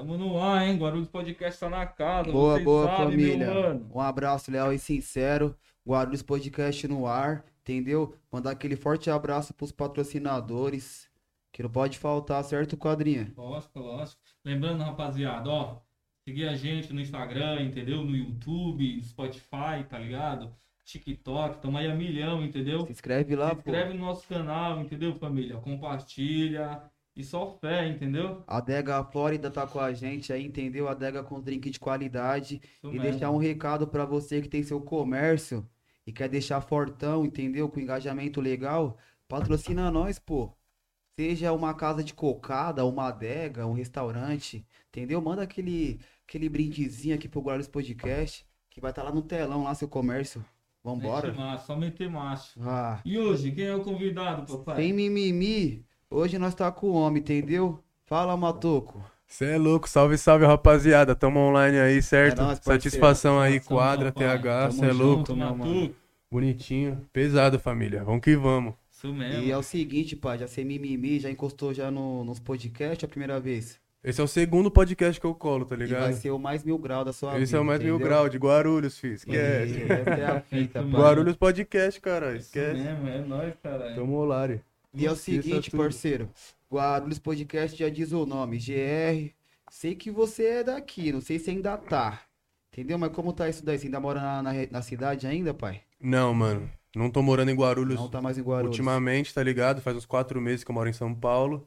Tamo no ar, hein? Guarulhos Podcast tá na casa. Boa, boa sabem, família. Um abraço leal e sincero. Guarulhos Podcast no ar, entendeu? Mandar aquele forte abraço pros patrocinadores. Que não pode faltar, certo, quadrinha? Lógico, lógico. Lembrando, rapaziada, ó. Seguir a gente no Instagram, entendeu? No YouTube, Spotify, tá ligado? TikTok, tamo aí a milhão, entendeu? Se inscreve lá, Se pô. inscreve no nosso canal, entendeu, família? Compartilha. E só fé, entendeu? A Dega Flórida tá com a gente aí, entendeu? A Dega com drink de qualidade. Isso E mesmo. deixar um recado pra você que tem seu comércio e quer deixar fortão, entendeu? Com engajamento legal, patrocina nós, pô. Seja uma casa de cocada, uma adega, um restaurante, entendeu? Manda aquele, aquele brindezinho aqui pro Guarulhos Podcast, que vai estar lá no telão, lá seu comércio. Vambora? Mete macho, só meter macho. Ah, E hoje, quem é o convidado, papai? sem mimimi, hoje nós tá com o homem, entendeu? Fala, Matoco. Cê é louco, salve, salve rapaziada, tamo online aí, certo? É nóis, parceiro. Satisfação aí, quadra. TH, Tamo cê é louco, Matuco. bonitinho, pesado família, vamos que vamos. Isso mesmo. E é o seguinte, pai, já sem mimimi, já encostou já no, nos podcasts a primeira vez. Esse é o segundo podcast que eu colo, tá E vai ligado? ser o mais mil grau da sua vida. Esse é o mais mil entendeu? grau de Guarulhos, filho, E esquece. Essa é a fita, Isso. Guarulhos Podcast, cara, Isso esquece. mesmo, é nóis, caralho. Tamo Ari. E é o seguinte, parceiro. Guarulhos Podcast já diz o nome, GR. Sei que você é daqui, não sei se ainda tá. Entendeu? Mas como tá isso daí? Você ainda mora na, na, na cidade ainda, pai? Não, mano, não tô morando em Guarulhos Não tá mais em Guarulhos. ultimamente, tá ligado? Faz uns quatro meses que eu moro em São Paulo,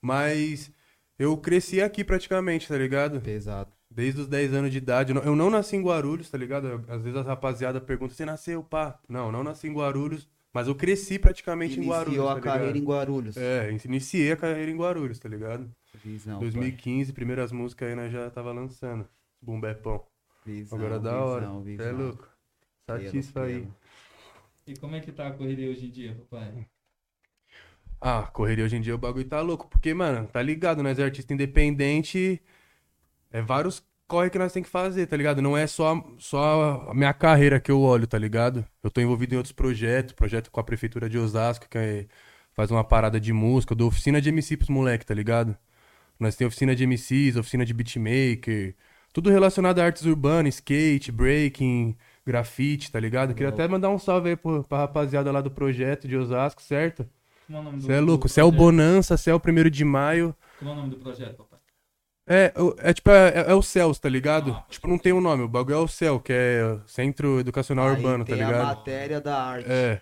mas eu cresci aqui praticamente, tá ligado? Pesado. Desde os 10 anos de idade. Eu não- nasci em Guarulhos, tá ligado? Às vezes a rapaziada pergunta, você nasceu, pá? Não, não nasci em Guarulhos, mas eu cresci praticamente em Guarulhos, Iniciou tá a ligado? carreira em Guarulhos. É, iniciei a carreira em Guarulhos, tá ligado? Visão, 2015, primeiras músicas aí nós já tava lançando. Bumbepão. pai. Visão, Agora da hora. visão, visão. é louco. Satisfa aí. E como é que tá a correria hoje em dia, papai? Ah, correria hoje em dia o bagulho tá louco. Porque, mano, tá ligado? Nós é artista independente. É vários corre que nós tem que fazer, tá ligado? Não é só, só a minha carreira que eu olho, tá ligado? Eu tô envolvido em outros projetos. Projeto com a prefeitura de Osasco, que é- faz uma parada de música. Eu dou oficina de MC pros moleque, tá ligado? Nós tem oficina de MCs, oficina de beatmaker. Tudo relacionado a artes urbanas, skate, breaking, grafite, tá ligado? Queria até mandar um salve aí pro, pra rapaziada lá do projeto de Osasco, certo? Como é o nome do Você é louco, Céu projeto? Bonança, Céu 1 de maio. Como é o nome do projeto, papai? É, é tipo, é, é o CELS, tá ligado? Ah, tipo, não tem um nome, o bagulho é o CEL, que é Centro Educacional Urbano, tá tem a ligado? matéria da arte. É.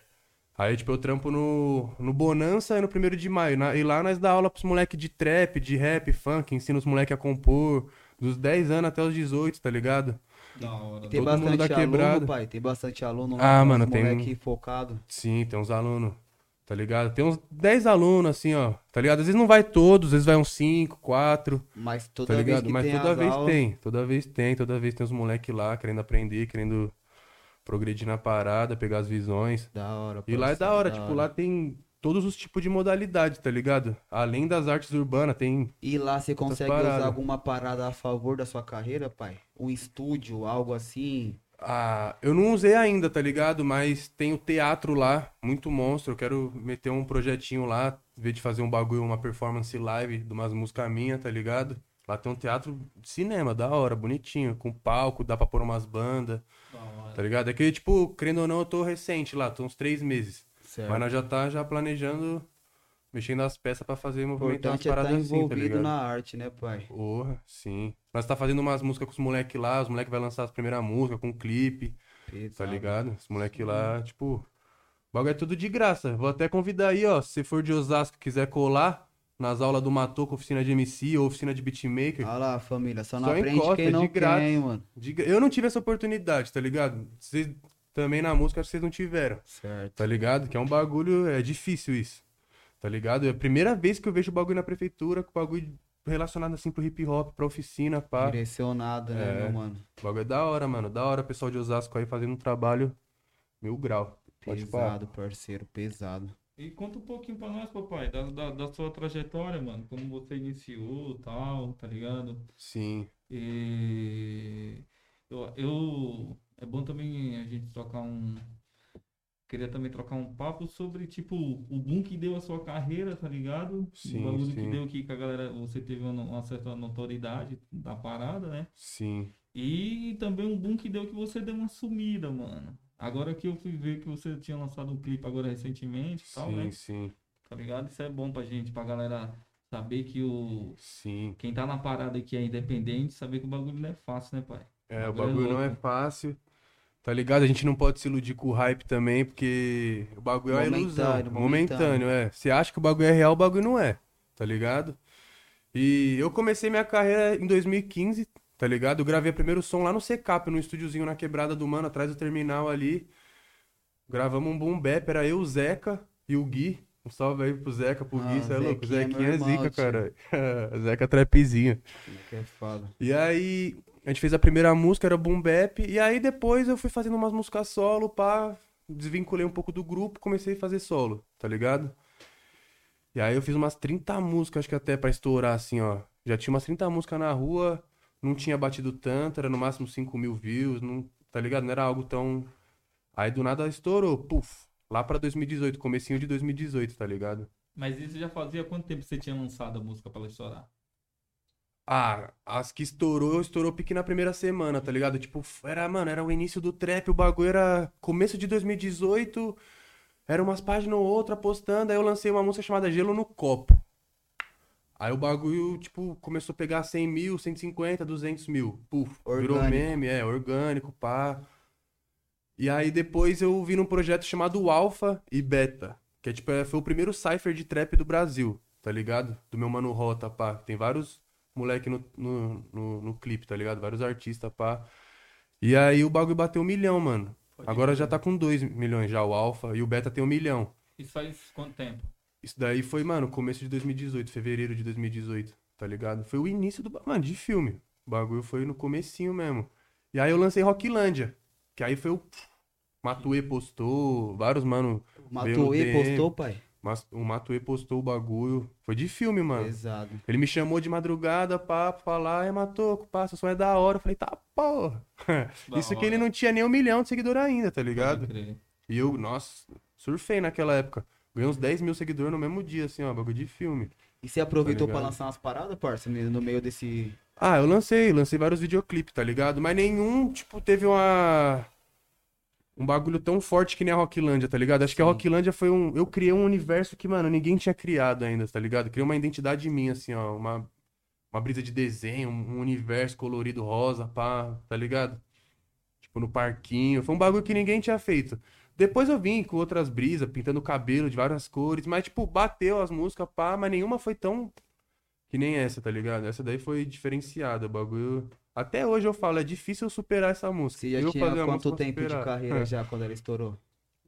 Aí, tipo, eu trampo no, no Bonança e no 1 de maio. Na- e lá nós dá aula pros moleques de trap, de rap, funk, ensina os moleques a compor. Dos 10 anos até os 18, tá ligado? Da hora. Tem Todo mundo bastante da aluno, quebrada. pai. Tem bastante aluno Ah, lá, mano, uns tem- moleque focado. Sim, tem uns alunos, tá ligado? Tem uns 10 alunos, assim, ó, tá ligado? Às vezes não vai todos, às vezes vai uns 5, 4. Mas toda tá vez ligado? que Mas tem toda vez aulas, tem, toda vez tem, toda vez tem os moleques lá querendo aprender, querendo progredir na parada, pegar as visões. Da hora, E lá é da hora, tipo, lá tem todos os tipos de modalidade, tá ligado? Além das artes urbanas, tem. E lá você consegue usar alguma parada a favor da sua carreira, pai? Um estúdio, algo assim? Ah, eu não usei ainda, tá ligado? Mas tem o teatro lá, muito monstro. Eu quero meter um projetinho lá, ver de fazer um bagulho, uma performance live de umas músicas minhas, tá ligado? Lá tem um teatro de cinema, da hora, bonitinho, com palco, dá pra pôr umas bandas. Da hora. Tá ligado? É que, tipo, querendo ou não, eu tô recente lá, tô uns três meses. Certo. Mas nós já tá já planejando, mexendo as peças pra fazer movimentar umas importante é estar paradas assim, tá envolvido ligado? na arte, né, pai? Porra, sim. Nós tá fazendo umas músicas com os moleques lá, os moleques vai lançar as primeiras músicas com clipe, tá Pesado. ligado? Os moleques lá, tipo, o bagulho é tudo de graça. Vou até convidar aí, ó, se você for de Osasco e quiser colar nas aulas do Matoco, oficina de MC ou oficina de beatmaker, Olha lá, família, só não Só aprende encosta, quem não de grátis. hein, mano. Diga- Eu não tive essa oportunidade, tá ligado? Vocês também na música acho que vocês não tiveram, Certo. tá ligado? Que é um bagulho, é difícil isso, tá ligado? É a primeira vez que eu vejo bagulho na prefeitura, com bagulho relacionado assim pro hip hop, pra oficina, pá. Direcionado, né, É. meu mano? O bagulho é da hora, mano. Da hora o pessoal de Osasco aí fazendo um trabalho mil grau. Pesado, parceiro, pesado. E conta um pouquinho pra nós, papai, da, da, da sua trajetória, mano. Como você iniciou e tal, tá ligado? Sim. E eu, eu- é bom também a gente trocar um queria também trocar um papo sobre, tipo, o boom que deu a sua carreira, tá ligado? Sim, o bagulho sim. que deu que a galera, você teve uma, uma certa notoriedade da parada, né? Sim. E também um boom que deu que você deu uma sumida, mano. Agora que eu fui ver que você tinha lançado um clipe agora recentemente e tal, sim, né? sim, Tá ligado? Isso é bom pra gente, pra galera saber que o. sim. Quem tá na parada aqui é independente, saber que o bagulho não é fácil, né, pai? É, o Bagulho é bagulho não é fácil. Tá ligado? A gente não pode se iludir com o hype também, porque o bagulho é uma ilusão. Momentâneo, Momentâneo, momentâneo. é. Você acha que o bagulho é real, o bagulho não é. Tá ligado? E eu comecei minha carreira em 2015, tá ligado? Eu gravei o primeiro som lá no Secap, num estúdiozinho na quebrada do mano, atrás do terminal ali. Gravamos um boom bap, era eu, o Zeca e o Gui. Um salve aí pro Zeca, pro Ah, Gui, cê é louco. Zequinha é meu é zica, cara. Zeca trapzinho. Que é foda. E aí, a gente fez a primeira música, era Boom Bap, e aí depois eu fui fazendo umas músicas solo, pá, desvinculei um pouco do grupo, comecei a fazer solo, tá ligado? E aí eu fiz umas 30 músicas, acho que até pra estourar, assim, ó. Já tinha umas 30 músicas na rua, não tinha batido tanto, era no máximo 5 mil views, não, tá ligado? Não era algo tão... Aí do nada estourou, puf, lá pra 2018, comecinho de 2018, tá ligado? Mas isso já fazia quanto tempo você tinha lançado a música pra ela estourar? Ah, as que estourou, estourou pique na primeira semana, tá ligado? Tipo, era, mano, era o início do trap, o bagulho era começo de 2018, era umas páginas ou outra postando, aí eu lancei uma música chamada Gelo no Copo. Aí o bagulho, tipo, começou a pegar 100 mil, 150, 200 mil. Puf, virou Orgânico. meme, é, orgânico, pá. E aí depois eu vi num projeto chamado Alpha e Beta, que é tipo, é, foi o primeiro cypher de trap do Brasil, tá ligado? Do meu mano Rota, pá. Tem vários moleque no, no, no, no clipe, tá ligado? Vários artistas, pá. E aí o bagulho bateu um milhão, mano. Pode Agora já tá com dois milhões já, o Alpha, e o Beta tem um milhão. Isso faz quanto tempo? Isso daí foi, mano, começo de 2018, fevereiro de 2018, tá ligado? Foi o início do, mano, de filme. O bagulho foi no comecinho mesmo. E aí eu lancei Rocklândia, que aí foi o Matue postou, vários, mano, DM. postou, pai? Mas o Matue postou o bagulho. Foi de filme, mano. Pesado. Ele me chamou de madrugada pra falar, é Matoco, seu som é da hora. Eu falei, tá, porra. Da Isso que hora. ele não tinha nem um milhão de seguidor ainda, tá ligado? E eu, nossa, surfei naquela época. Ganhei uns 10 mil seguidores no mesmo dia, assim, ó, bagulho de filme. E você aproveitou Tá pra lançar umas paradas, parça, no no meio desse. Ah, eu lancei, lancei vários videoclipes, tá ligado? Mas nenhum, tipo, teve uma. Um bagulho tão forte que nem a Rocklândia, tá ligado? Acho que a Sim. Rocklândia foi um. Eu criei um universo que, mano, ninguém tinha criado ainda, tá ligado? Criei uma identidade minha, assim, ó. Uma, uma brisa de desenho, um universo colorido rosa, pá, tá ligado? Tipo, no parquinho. Foi um bagulho que ninguém tinha feito. Depois eu vim com outras brisas, pintando o cabelo de várias cores, mas, tipo, bateu as músicas, pá, mas nenhuma foi tão que nem essa, tá ligado? Essa daí foi diferenciada, o bagulho. Até hoje eu falo, é difícil eu superar essa música. Você já eu tinha quanto tempo de carreira já quando ela estourou?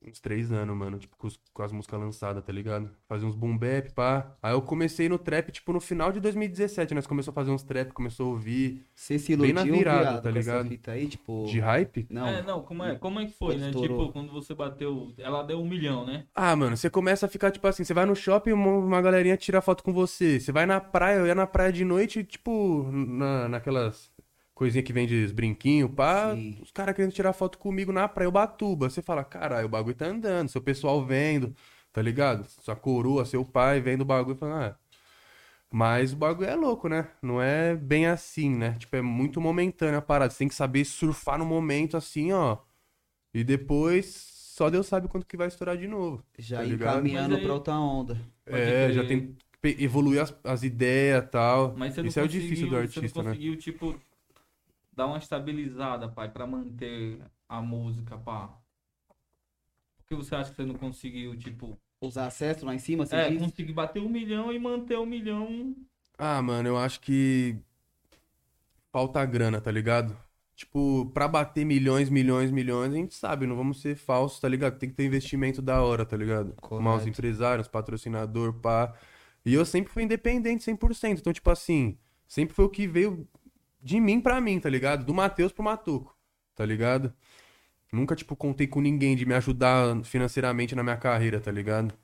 Uns três anos, mano, tipo, com, com as músicas lançadas, tá ligado? Fazer uns boom bap, pá. Aí eu comecei no trap, tipo, no final de 2017, nós começou a fazer uns trap, começou a ouvir. Você se Bem iludiu, na virada, viado, tá ligado? fita aí, tipo... De hype? Não, é, não, como é, como é que foi, né? estourou. Tipo, quando você bateu. Ela deu um milhão, né? Ah, mano, você começa a ficar, tipo assim, você vai no shopping, uma, uma galerinha tira foto com você. Você vai na praia, eu ia na praia de noite, tipo, na, naquelas coisinhas que vende os brinquinhos, pá. Sim. Os caras querendo tirar foto comigo na praia, Ubatuba. Você fala, caralho, o bagulho tá andando, seu pessoal vendo, tá ligado? Sua coroa, seu pai vendo o bagulho, fala, ah. Mas o bagulho é louco, né? Não é bem assim, né? Tipo, é muito momentânea a parada. Você tem que saber surfar no momento assim, ó. E depois, só Deus sabe quanto que vai estourar de novo. já tá ir ligado? caminhando Mas aí- pra outra onda. Pode É, crer. já tem que evoluir as, as ideias e tal. Mas você não Isso é o difícil do Você artista, não né? conseguiu, tipo, dar uma estabilizada, pai, pra manter a música, pá. Por que você acha que você não conseguiu, tipo. Os acessos lá em cima, você é, diz? conseguir bater um milhão e manter um milhão. Ah, mano, eu acho que falta grana, tá ligado? Tipo, pra bater milhões, milhões, milhões, a gente sabe, não vamos ser falsos, tá ligado? Tem que ter investimento da hora, tá ligado? Arrumar os Correto. empresários, patrocinador, pá. E eu sempre fui independente 100%. Então, tipo assim, sempre foi o que veio de mim pra mim, tá ligado? Do Matheus pro Matuco, tá ligado? Nunca, tipo, contei com ninguém de me ajudar financeiramente na minha carreira, tá ligado?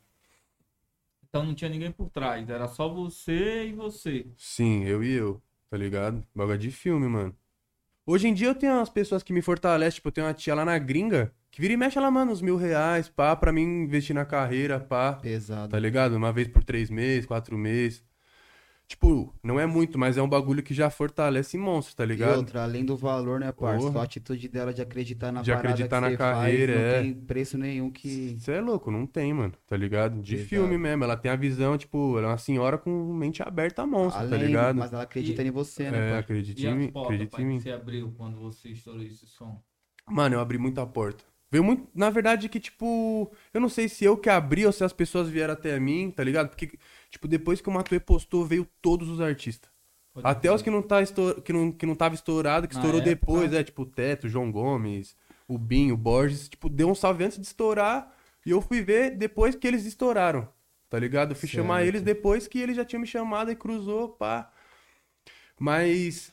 Então não tinha ninguém por trás. Era só você e você. Sim, eu e eu, tá ligado? Bagulho de filme, mano. Hoje em dia eu tenho umas pessoas que me fortalecem, tipo, eu tenho uma tia lá na gringa Que vira e mexe, ela manda uns mil reais, pá, pra mim investir na carreira, pá. Pesado. Tá ligado? Uma vez por três meses, quatro meses. Tipo, não é muito, mas é um bagulho que já fortalece monstro, tá E ligado? outra, além do valor, né, parça? Porra. A atitude dela de acreditar na De parada acreditar que na você carreira, faz, é. não tem preço nenhum que... Você é louco, não tem, mano, tá ligado? De Exato. filme mesmo. Ela tem a visão, tipo, ela é uma senhora com mente aberta a monstro, tá Além, ligado? mas ela acredita E- em você, É, né, pai? acredita E em mim, acredita em que mim. você abriu quando você estourou esse som? Mano, eu abri muita porta. Veio muito. Na verdade, que, tipo. Eu não sei se eu que abri ou se as pessoas vieram até mim, tá ligado? Porque, tipo, depois que o Matuê postou, veio todos os artistas. Pode Até os que não, tá estou... que, não, que não tava estourado, que Na estourou época. depois, é, tipo, o Teto, o João Gomes, o Binho, o Borges, tipo, deu um salve antes de estourar. E eu fui ver depois que eles estouraram, tá ligado? Eu fui chamar Certo. eles depois que eles já tinham me chamado e cruzou, pá. Mas.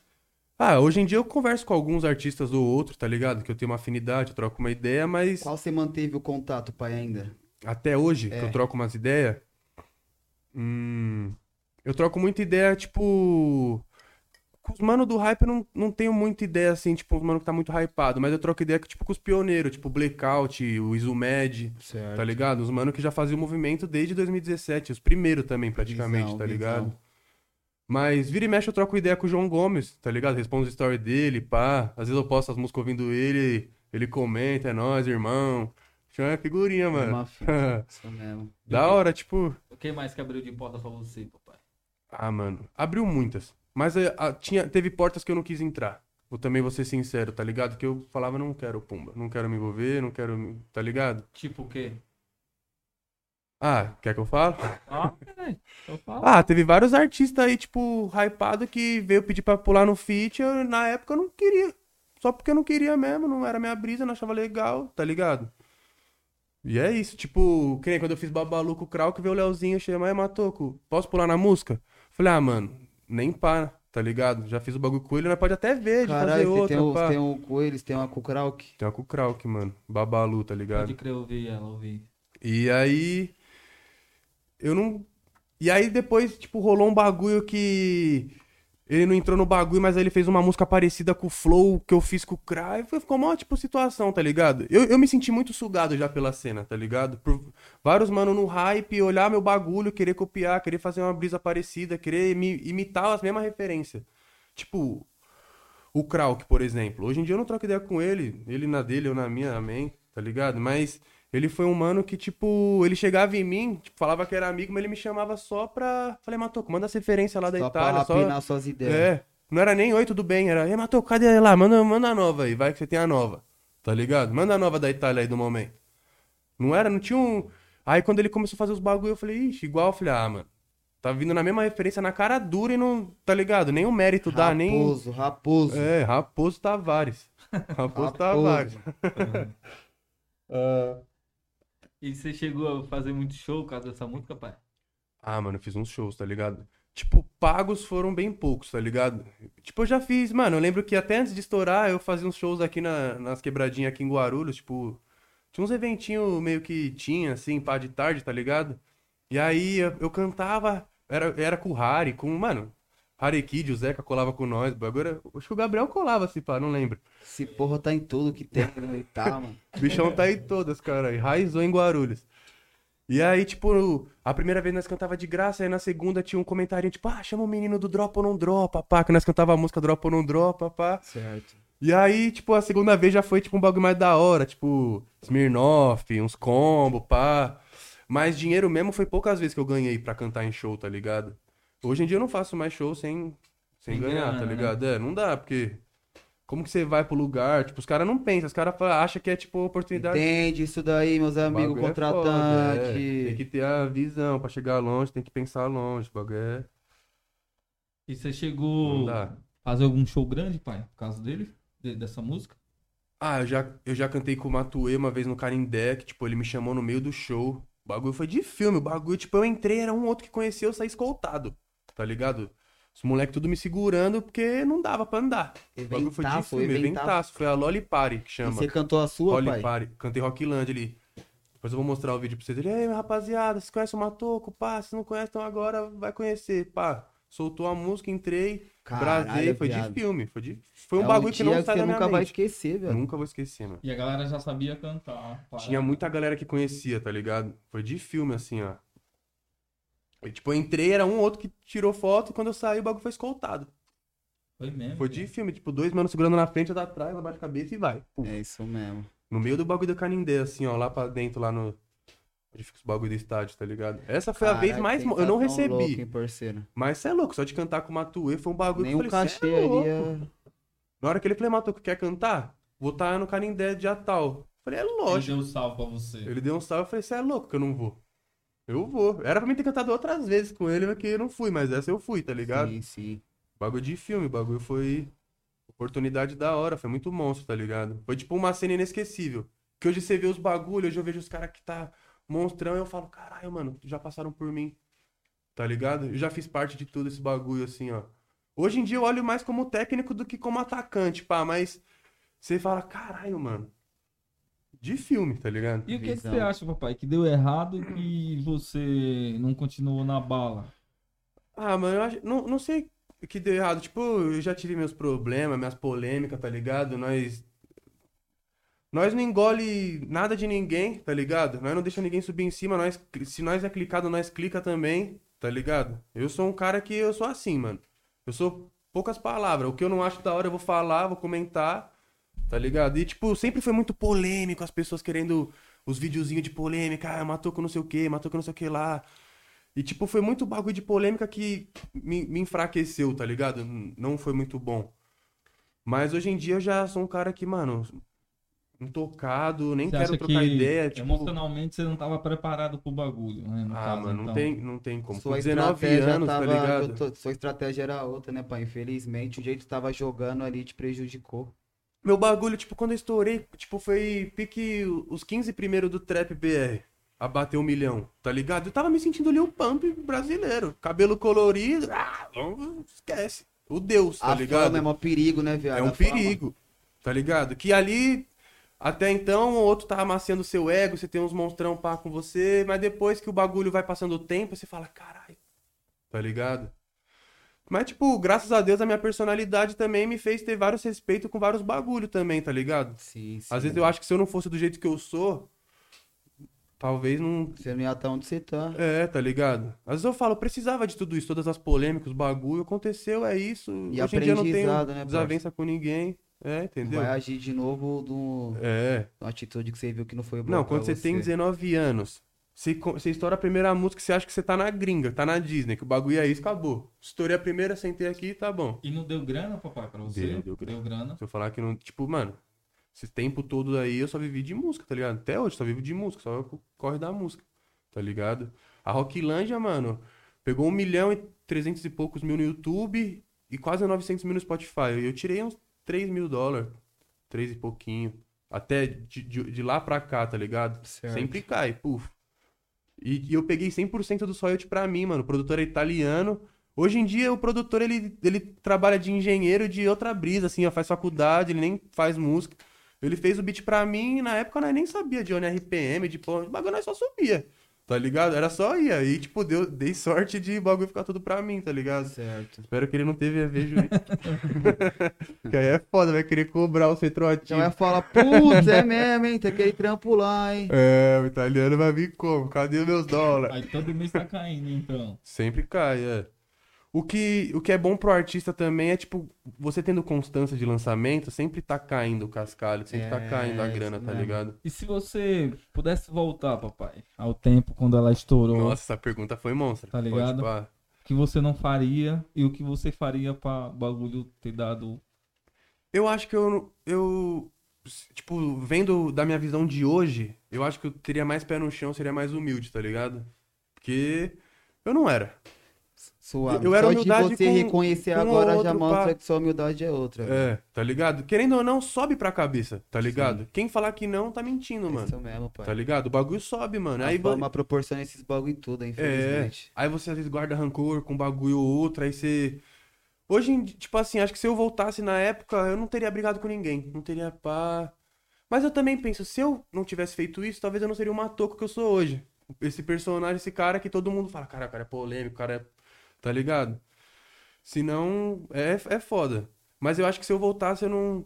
Ah, hoje em dia eu converso com alguns artistas ou outros, tá ligado? Que eu tenho uma afinidade, eu troco uma ideia, mas Qual você manteve o contato, pai, ainda? até hoje, que É. eu troco umas ideias. Hum, eu troco muita ideia, tipo. Com os mano do hype eu não, não tenho muita ideia, assim, tipo, os mano que tá muito hypado, mas eu troco ideia tipo, com os pioneiros, tipo, Blackout, o Izumed, Certo. tá ligado? Os mano que já faziam o movimento desde 2017, os primeiros também, praticamente, Visão, tá visão. ligado? Mas vira e mexe eu troco ideia com o João Gomes, tá ligado? Respondo os stories dele, pá. Às vezes eu posto as músicas ouvindo ele, ele comenta, é nóis, irmão. Chama figurinha, mano. Uma fita, isso mesmo. Da hora, tipo. Que mais que abriu de porta pra você, papai? Ah, mano. Abriu muitas. Mas é, ah, tinha, teve portas que eu não quis entrar. Eu também vou ser sincero, tá ligado? Que eu falava, não quero pumba. Não quero me envolver, não quero. me- Tá ligado? Tipo o quê? Ah, quer que eu fale? Ah, é, eu falo. Ah, teve vários artistas aí, tipo, hypado que veio pedir pra pular no feat. Eu, na época eu não queria. Só porque eu não queria mesmo, não era minha brisa, não achava legal, tá ligado? E é isso, tipo, que nem quando eu fiz Babalu com o Krauk, veio o Leozinho, chama, aí Matoco, posso pular na música? Falei, ah, mano, nem pá, tá ligado? Já fiz o bagulho com ele, nós pode até ver, de fazer Caralho, outra, tem, um, pá. tem um com eles, tem uma com o Krauk. Tem uma com o Krauk, mano, Babalu, tá ligado? Pode crer, eu ouvi ela, ouvi. E aí. Eu não. E aí depois, tipo, rolou um bagulho que. Ele não entrou no bagulho, mas aí ele fez uma música parecida com o Flow que eu fiz com o Cry. Ficou uma, tipo, situação, tá ligado? Eu, eu me senti muito sugado já pela cena, tá ligado? Por vários mano no hype, olhar meu bagulho, querer copiar, querer fazer uma brisa parecida, querer imitar as mesmas referências. Tipo, o Krauk, por exemplo. Hoje em dia eu não troco ideia com ele. Ele na dele, eu na minha, amém, tá ligado? Mas ele foi um mano que, tipo, ele chegava em mim, tipo, falava que era amigo, mas ele me chamava só pra. Falei, Matoco, manda as referências lá da Só Itália. pra Só... suas ideias. É. Não era nem oi, tudo bem. Era, ei, Matoco, cadê lá? Manda, manda a nova aí, vai que você tem a nova. Tá ligado? Manda a nova da Itália aí do momento. Não era, não tinha um. Aí quando ele começou a fazer os bagulho, eu falei, ixi, igual, eu falei, ah, mano. Tá vindo na mesma referência, na cara dura e não. Tá ligado? Nem o mérito dá, nem. Raposo, raposo. É, Raposo Tavares. Raposo Raposo. Tavares. E você chegou a fazer muito show por causa dessa música, pai? Ah, mano, eu fiz uns shows, tá ligado? Tipo, pagos foram bem poucos, tá ligado? Tipo, eu já fiz, mano, eu lembro que até antes de estourar, eu fazia uns shows aqui na- nas quebradinhas aqui em Guarulhos, tipo, tinha uns eventinhos meio que tinha, assim, pá de tarde, tá ligado? E aí eu, eu cantava, era, era com o Harry, com, mano, Harry Kid, o Zeca colava com nós, agora, acho que o Gabriel colava, assim, pá, não lembro. Esse porra tá em tudo que tem, né? E tá, mano. O bichão tá aí todas, cara. Enraizou em Guarulhos. E aí, tipo, a primeira vez nós cantava de graça, aí na segunda tinha um comentário, tipo, ah, chama o menino do Dropa ou não dropa, pá, que nós cantava a música Dropa ou não dropa, pá. Certo. E aí, tipo, a segunda vez já foi, tipo, um bagulho mais da hora, tipo, Smirnoff, uns combo, pá. Mas dinheiro mesmo foi poucas vezes que eu ganhei pra cantar em show, tá ligado? Hoje em dia eu não faço mais show sem, sem Sem ganhar, grana, tá né? ligado? É, não dá, porque... Como que você vai pro lugar? Tipo, os caras não pensam, os caras acham que é, tipo, oportunidade Entende isso daí, meus amigos bagulho é foda, contratantes. é. Tem que ter a visão pra chegar longe, tem que pensar longe. O bagulho é. E você chegou a fazer algum show grande, pai? Por causa dele? De- dessa música? Ah, eu já, eu já cantei com o Matuê uma vez no Carindé, que, tipo, ele me chamou no meio do show. O bagulho foi de filme, o bagulho, tipo, eu entrei, era um outro que conhecia, eu saí escoltado, tá ligado? Os moleques tudo me segurando, porque não dava pra andar. O bagulho foi de filme, eventaço. Foi a Loli Party que E chama. você cantou a sua, Holly pai? Party. Cantei Rockland ali. Depois eu vou mostrar o vídeo pra vocês. Ele, ei, rapaziada, vocês conhecem o Matoco? Pá, se não conhece, então agora vai conhecer. Pá, soltou a música, entrei. Caralho, Brasei, foi viado. de filme. Foi, de... foi um É bagulho que não sai você da minha nunca vai mente. esquecer, velho. Nunca vou esquecer, mano. E a galera já sabia cantar. pá. Tinha muita galera que conhecia, tá ligado? Foi de filme, assim, ó. E, tipo, eu entrei, era um ou outro que tirou foto, e quando eu saí, o bagulho foi escoltado. Foi mesmo. Foi de filme, tipo, dois manos segurando na frente, eu da atrás, abaixa a cabeça e vai. Pum. É isso mesmo. No meio do bagulho do Canindé, assim, ó, lá pra dentro, lá no. Onde fica os bagulho do estádio, tá ligado? Essa foi a vez mais. Eu não sensação recebi. louca, hein, parceiro. Mas cê é louco, só de cantar com o Matuê foi um bagulho Nem que um eu falei, cê cachê é louco. ali. é- Na hora que ele falou, Matuê, quer cantar? Vou estar no Canindé dia tal. Falei, é Ele lógico. deu um salve pra você. Ele deu um salve, eu falei, você é louco que eu não vou. Eu vou. Era pra mim ter cantado outras vezes com ele, mas que eu não fui, mas essa eu fui, tá ligado? Sim, sim. Bagulho de filme, bagulho foi oportunidade da hora, foi muito monstro, tá ligado? Foi tipo uma cena inesquecível. Que hoje você vê os bagulhos, hoje eu vejo os caras que tá monstrão e eu falo, caralho, mano, já passaram por mim. Tá ligado? Eu já fiz parte de tudo esse bagulho, assim, ó. Hoje em dia eu olho mais como técnico do que como atacante, pá, mas você fala, caralho, mano. De filme, tá ligado? E o que, que Visão. você acha, papai? Que deu errado e que você não continuou na bala? Ah, mano, eu acho, não, não sei o que deu errado. Tipo, eu já tive meus problemas, minhas polêmicas, tá ligado? Nós. Nós não engole nada de ninguém, tá ligado? Nós não deixa ninguém subir em cima, nós, se nós é clicado, nós clica também, tá ligado? Eu sou um cara que eu sou assim, mano. Eu sou poucas palavras. O que eu não acho da hora eu vou falar, vou comentar, tá ligado? E, tipo, sempre foi muito polêmico, as pessoas querendo os videozinhos de polêmica, ah, matou com não sei o que, matou com não sei o que lá. E, tipo, foi muito bagulho de polêmica que me, me enfraqueceu, tá ligado? Não foi muito bom. Mas hoje em dia eu já sou um cara que, mano, intocado, nem Você quero trocar que ideia. Tipo, emocionalmente você não tava preparado pro bagulho, né? no ah, caso, mano, não então. tem, não tem como. Com Sua 19 estratégia anos, tava, tá ligado? tô- sua estratégia era outra, né, pai? Infelizmente, o jeito que tava jogando ali te prejudicou. Meu bagulho, tipo, quando eu estourei, tipo, foi pique os 15 primeiros do Trap BR. A bater um milhão, tá ligado? Eu tava me sentindo ali o Pump brasileiro. Cabelo colorido, ah, esquece. O Deus, tá a ligado? fama é mó perigo, né, viado? É um A fama. perigo, tá ligado? Que ali, até então, o outro tá amaciando seu ego, você tem uns monstrão pá com você, mas depois que o bagulho vai passando o tempo, você fala, caralho, tá ligado? Mas, tipo, graças a Deus, a minha personalidade também me fez ter vários respeitos com vários bagulho também, tá ligado? Sim, sim. Às vezes eu acho que se eu não fosse do jeito que eu sou, talvez não, Você não ia estar onde você tá. é, tá ligado? Às vezes eu falo, precisava de tudo isso, todas as polêmicas, os bagulho, aconteceu, é isso. E Hoje em dia eu não aprendizado, tenho né, desavença com ninguém. É, entendeu? Vai agir de novo do... É. uma atitude que você viu que não foi boa Não, pra quando você tem 19 anos, você, você estoura a primeira música, você acha que você tá na gringa, tá na Disney, que o bagulho é isso, acabou. Estourei a primeira, sentei aqui, tá bom. E não deu grana, papai, pra você? Deu, deu grana. Deu grana. Se eu falar que não. Tipo, mano, esse tempo todo aí eu só vivi de música, tá ligado? Até hoje só vivo de música, só corre da música, tá ligado? A Rocklândia, mano, pegou um milhão e trezentos e poucos mil no YouTube e quase 900 mil no Spotify. Eu tirei uns 3 mil dólares, 3 e pouquinho. Até de, de, de lá pra cá, tá ligado? Certo. Sempre cai, puf. E, e eu peguei 100% do royalty pra mim, mano. O produtor é italiano. Hoje em dia, o produtor, ele, ele trabalha de engenheiro de outra brisa, assim, ó, faz faculdade, ele nem faz música. Ele fez o beat pra mim e na época nós nem sabia de onde RPM, de porra, o bagulho nós só subia, tá ligado? Era só ir. Aí, tipo, deu, dei sorte de o bagulho ficar tudo pra mim, tá ligado? Certo. Espero que ele não teve a ver juízo. que aí é foda, vai querer cobrar o Já retroativo. vai falar, putz, é mesmo, hein? Tem aquele trampo lá, hein? É, o italiano vai vir como? Cadê os meus dólares? Aí todo mês tá caindo, então. Sempre cai, é. O que, o que é bom pro artista também é, tipo, você tendo constância de lançamento, sempre tá caindo o cascalho, sempre tá É, caindo a isso grana, tá mesmo. ligado? E se você pudesse voltar, papai, ao tempo quando ela estourou, Nossa, essa pergunta foi monstra. Tá Pode ligado? pá. o que você não faria e o que você faria pra bagulho ter dado. Eu acho que eu, eu, tipo, vendo da minha visão de hoje, eu acho que eu teria mais pé no chão, seria mais humilde, tá ligado? Porque eu não era. Suave. Eu era Só de humildade você com- reconhecer com agora já mostra pá. que sua humildade é outra. velho. É, tá ligado? Querendo ou não, sobe pra cabeça, tá ligado? Quem falar que não, tá mentindo, mano. Isso mesmo, pai. Tá ligado? O bagulho sobe, mano. A Aí, fama proporciona esses bagulho tudo, É, infelizmente. aí você às vezes guarda rancor com um bagulho ou outro, aí você. Hoje, tipo assim, acho que se eu voltasse na época, eu não teria brigado com ninguém. Não teria pá. Mas eu também penso, se eu não tivesse feito isso, talvez eu não seria o matoco que eu sou hoje. Esse personagem, esse cara que todo mundo fala, cara, o cara é polêmico, o cara é. Tá ligado? Senão, é, é foda. Mas eu acho que se eu voltasse, eu não,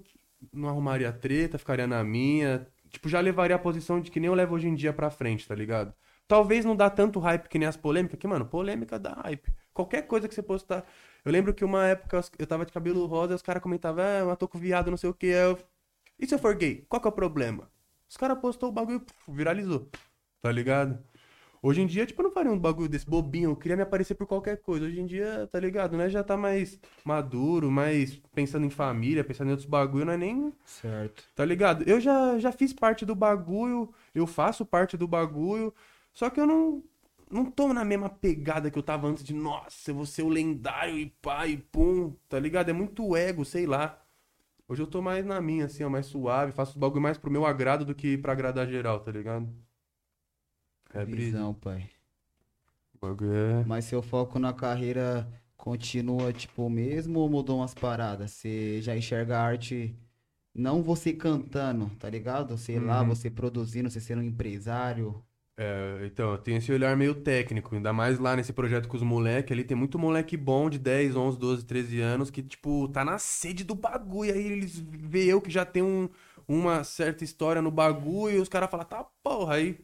não arrumaria treta, ficaria na minha. Tipo, já levaria a posição de que nem eu levo hoje em dia pra frente, tá ligado? Talvez não dá tanto hype que nem as polêmicas, que, mano, polêmica dá hype. Qualquer coisa que você postar. Eu lembro que uma época eu tava de cabelo rosa e os caras comentavam, ah, tô com viado, não sei o que. Eu... E se eu for gay? Qual que é o problema? Os caras postou o bagulho e viralizou. Tá ligado? Hoje em dia, tipo, eu não faria um bagulho desse bobinho. Eu queria me aparecer por qualquer coisa. Hoje em dia, tá ligado? Né? Já tá mais maduro, mais pensando em família, pensando em outros bagulho, não é nem. Certo. Tá ligado? Eu já, já fiz parte do bagulho, eu faço parte do bagulho. Só que eu não. Não tô na mesma pegada que eu tava antes de, nossa, eu vou ser o lendário e pá e pum, tá ligado? É muito ego, sei lá. Hoje eu tô mais na minha, assim, ó, mais suave, faço o bagulho mais pro meu agrado do que pra agradar geral, tá ligado? É brisa. Visão, pai. Bagulho é. Mas seu foco na carreira continua, tipo, mesmo ou mudou umas paradas? Você já enxerga a arte, não você cantando, tá ligado? Sei lá, Uhum. você produzindo, você sendo um empresário. É, então, eu tenho esse olhar meio técnico, ainda mais lá nesse projeto com os moleques ali, tem muito moleque bom de 10, 11, 12, 13 anos que, tipo, tá na sede do bagulho, aí eles vê eu que já tenho um- uma certa história no bagulho e os caras falam, tá porra, aí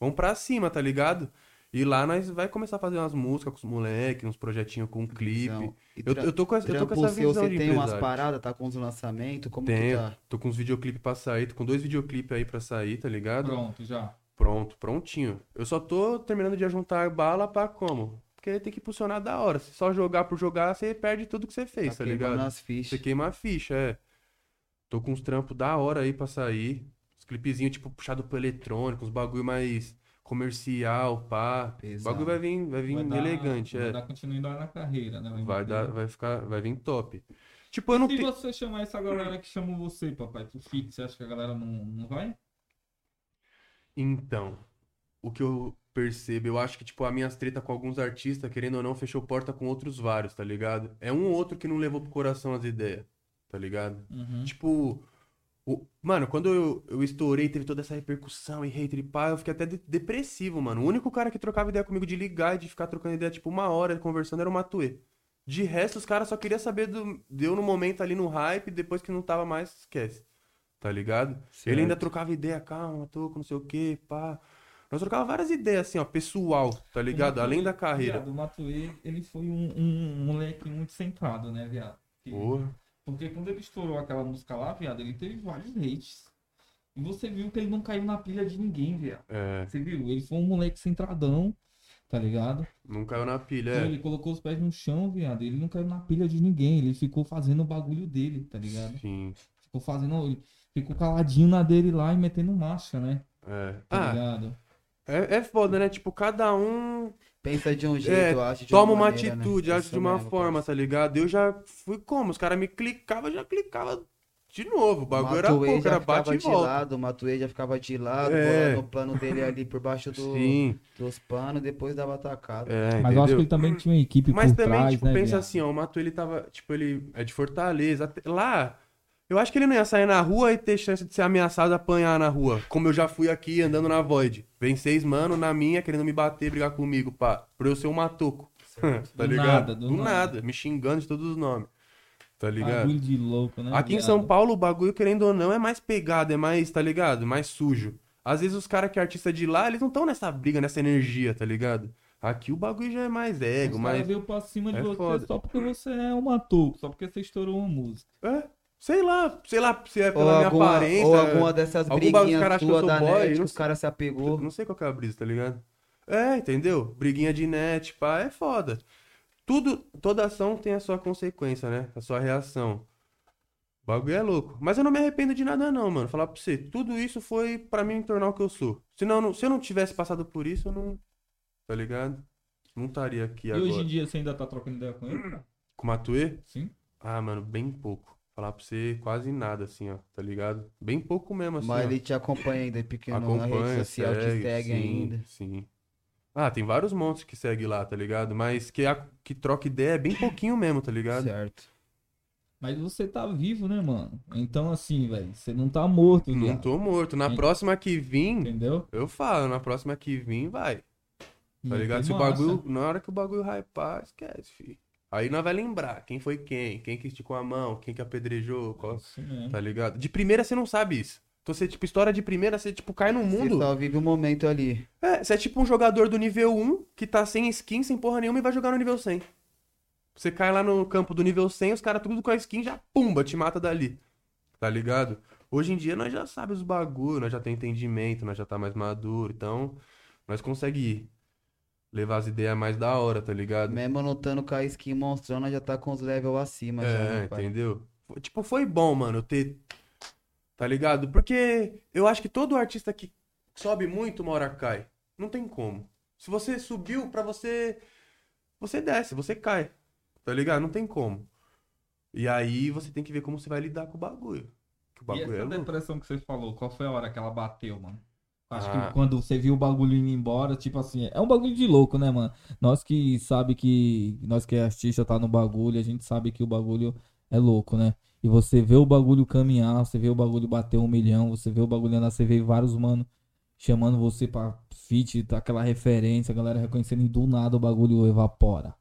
vamos pra cima, tá ligado? E lá nós vai começar a fazer umas músicas com os moleques, uns projetinhos com clipe. Visão. E Eu, eu tô com essa, eu tô com essa seu, visão você de tem umas paradas, tá com os lançamentos, como que Tenho, tá? tô com uns videoclipes pra sair, tô com dois videoclipes aí pra sair, tá ligado? Pronto, já. Pronto, prontinho. Eu só tô terminando de juntar bala pra como? Porque tem que impulsionar da hora. Se só jogar por jogar, você perde tudo que você fez, tá, queimando ligado? as Você fichas. queima a ficha, é. Tô com uns trampos da hora aí pra sair. Os clipezinhos, tipo, puxado pro eletrônico, uns bagulho mais comercial, pá. O Pesado. bagulho vai vir, vai vir Vai dar- elegante, vai é. dar continuidade na carreira, né? Vai dar, vai ficar, vai vir top. Tipo, eu não Se tenho. você chamar essa galera que chamou você, papai, pro feat, você acha que a galera não, não vai? Então, o que eu percebo, eu acho que, tipo, as minhas tretas com alguns artistas, querendo ou não, fechou porta com outros vários, tá ligado? É um ou outro que não levou pro coração as ideias, tá ligado? Uhum. Tipo, o- mano, quando eu, eu estourei, teve toda essa repercussão e hater e pá, eu fiquei até de- depressivo, mano. O único cara que trocava ideia comigo de ligar e de ficar trocando ideia, tipo, uma hora conversando era o Matuê. De resto, os caras só queriam saber do, de eu no momento ali no hype, depois que não tava mais, esquece. Tá ligado? Ele ainda Certo. trocava ideia, calma, tô com não sei o que, pá. Nós trocava várias ideias, assim, ó, pessoal, tá ligado? Matuê- Além da carreira. Viado, o Matuê, ele foi um, um moleque muito centrado, né, viado? Porra. Porque quando ele estourou aquela música lá, viado, ele teve vários hates. E você viu que ele não caiu na pilha de ninguém, viado. É, Você viu? Ele foi um moleque centradão, tá ligado? não caiu na pilha, Então, é. Ele colocou os pés no chão, viado. Ele não caiu na pilha de ninguém. Ele ficou fazendo o bagulho dele, tá ligado? Sim, Ficou fazendo. Ele ficou caladinho na dele lá e metendo marcha, né? é. Tá Ah, ligado? é, é foda, né? Tipo, cada um Pensa de um jeito, É, eu acho. de toma uma maneira, né? atitude, age Isso de uma mesmo, forma, tá ligado? Eu já fui como? Os caras me clicavam, já clicava de novo. O bagulho era Matuê pouco, já era ficava bate e de volta. lado, o Matuê já ficava de lado, É. bolando o plano dele ali por baixo do, Sim, dos panos, depois dava atacada. é, Mas eu acho que ele também tinha uma equipe Mas por também, trás, tipo, né? pensa viado? assim, ó, o Mato, ele tava, tipo, ele é de Fortaleza. até- Lá, eu acho que ele não ia sair na rua e ter chance de ser ameaçado apanhar na rua. Como eu já fui aqui andando na Void. Vem seis mano na minha, querendo me bater, brigar comigo, pá. Por eu ser um matoco. tá Do ligado? nada, do do nada. nada. Me xingando de todos os nomes. Tá ligado? Bagulho de louco, né? Aqui em? São Paulo, o bagulho, querendo ou não, é mais pegado, é mais, tá ligado? Mais sujo. Às vezes os caras que é artista de lá, eles não estão nessa briga, nessa energia, tá ligado? Aqui o bagulho já é mais ego, caras mais. veio pra cima de é você foda. só porque você é um ator, só porque você estourou uma música. É, sei lá, sei lá se é Ou pela minha alguma, aparência. ou alguma dessas briguinhas sou da boy, net que não os sei. caras se apegou. Não sei qual que é a brisa, tá ligado? É, entendeu? Briguinha de net, pá, é foda. Tudo, toda ação tem a sua consequência, né? A sua reação. O bagulho é louco. Mas eu não me arrependo de nada, não, mano. Falar pra você, tudo isso foi pra mim me tornar o que eu sou. Senão, não- se eu não tivesse passado por isso, eu não. Tá ligado? Não estaria aqui E agora. hoje em dia você ainda tá trocando ideia com ele? cara? Com o Matuê? Sim. Ah, mano, bem pouco. Falar pra você, quase nada, assim, ó. Tá ligado? Bem pouco mesmo, assim. Mas ó. ele te acompanha ainda, pequeno, na rede Acompanha, social, te segue sim, ainda. Sim. Ah, tem vários monstros que segue lá, tá ligado? Mas que, a, que troca ideia é bem pouquinho mesmo, tá ligado? Certo. Mas você tá vivo, né, mano? Então, assim, velho, você não tá morto, Não viado. tô morto. Na próxima que vir, Entendeu? eu falo, na próxima que vir, vai. Tá ligado? Se o bagulho. Na hora que o bagulho hypar, esquece, fi. Aí nós vai lembrar quem foi quem, quem que esticou a mão, quem que apedrejou, qual- tá ligado? De primeira você não sabe isso. Então você, tipo, história de primeira, você, tipo, cai no Você mundo. só vive o momento ali. É, você é tipo um jogador do nível 1 que tá sem skin, sem porra nenhuma e vai jogar no nível 100. Você cai lá no campo do nível 100, os caras tudo com a skin já pumba, te mata dali. Tá ligado? Hoje em dia nós já sabe os bagulho, nós já tem entendimento, nós já tá mais maduro, então nós conseguimos levar as ideias mais da hora, tá ligado? Mesmo lutando com a skin monstrona, já tá com os levels acima já, É, né, pai? entendeu? Foi- Tipo, foi bom, mano, ter. Tá ligado? Porque eu acho que todo artista que sobe muito, uma hora cai. Não tem como. Se você subiu, pra você. Você desce, você cai. Tá ligado? Não tem como. E aí você tem que ver como você vai lidar com o bagulho. Que o E bagulho é essa louco. depressão que você falou, qual foi a hora que ela bateu, mano? Acho Ah. que quando você viu o bagulho indo embora, tipo assim, é um bagulho de louco, né, mano? Nós que sabe que nós que é artista tá no bagulho, a gente sabe que o bagulho é louco, né? E você vê o bagulho caminhar, você vê o bagulho bater um milhão, você vê o bagulho andar, você vê vários mano chamando você pra feat, tá aquela referência, a galera reconhecendo e do nada o bagulho evapora.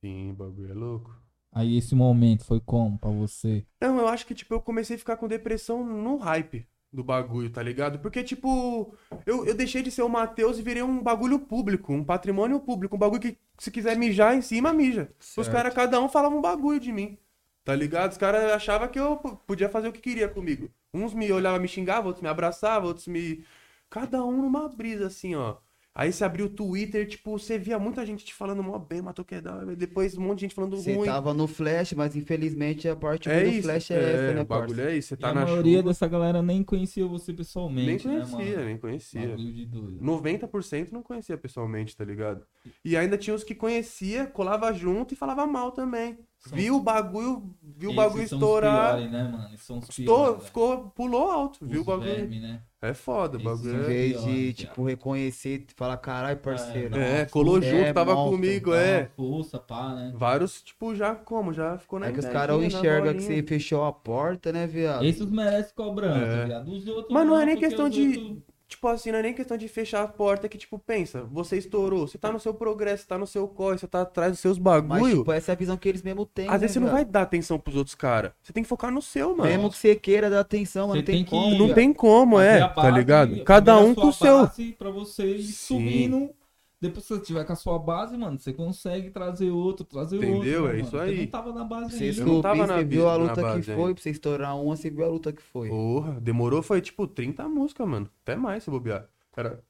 Sim, o bagulho é louco. Aí esse momento foi como pra você? Não, eu acho que, tipo, eu comecei a ficar com depressão no hype do bagulho, tá ligado? Porque, tipo, eu, eu deixei de ser o Matheus e virei um bagulho público, um patrimônio público, um bagulho que, se quiser mijar em cima, mija. Os Certo. caras, cada um falava um bagulho de mim, tá ligado? Os caras achavam que eu podia fazer o que queria comigo. Uns me olhavam, me xingavam, outros me abraçavam, outros me... Cada um numa brisa, assim, ó. Aí você abriu o Twitter, tipo, você via muita gente te falando mó bem, matou que é da hora, depois um monte de gente falando Você ruim. tava no Flash, mas infelizmente a parte É do isso, Flash é, é, essa, né, o bagulho é isso, você E tá a na maioria chuva... dessa galera nem conhecia você pessoalmente, Nem né, conhecia, mano? nem conhecia. De doido. 90% não conhecia pessoalmente, tá ligado? E ainda tinha os que conhecia, colava junto e falava mal também. São- Viu o bagulho, viu o bagulho os estourar. piores, né, mano? Esses são os Estou, piores, ficou, pulou alto, viu o Os bagulho. verme, né? É foda, o bagulho. Em é- vez de, pior, tipo, reconhecer e falar, caralho, parceiro. É, Nossa, colou é junto, tava monstro, comigo, é. Força, pá, né? Vários, tipo, já como? Já ficou na É que os caras enxergam que você fechou a porta, né, viado? Esses merecem cobrança, É. viado. Os outros Mas não é nem questão os de- outros- Tipo assim, não é nem questão de fechar a porta que, tipo, pensa, você estourou, você tá no seu progresso, você tá no seu corre, você tá atrás dos seus Mas, bagulho. tipo, essa é a visão que eles mesmo têm, Às né, vezes você não viado? vai dar atenção pros outros caras. Você tem que focar no seu, mano. Mesmo que você queira dar atenção, mas Você não tem, tem que- como. Não tem como, é, tá base, ligado? Cada um com o seu. Pra você ir Sim. subindo. Depois que você tiver com a sua base, mano, você consegue trazer outro, trazer outro. Entendeu? né, É mano? isso Você aí. não tava na base Você ainda. Não tava na você viu a na luta que base foi, ainda. pra você estourar uma, você viu a luta que foi. Porra, demorou, foi tipo 30 músicas, mano. Até mais se bobear. Era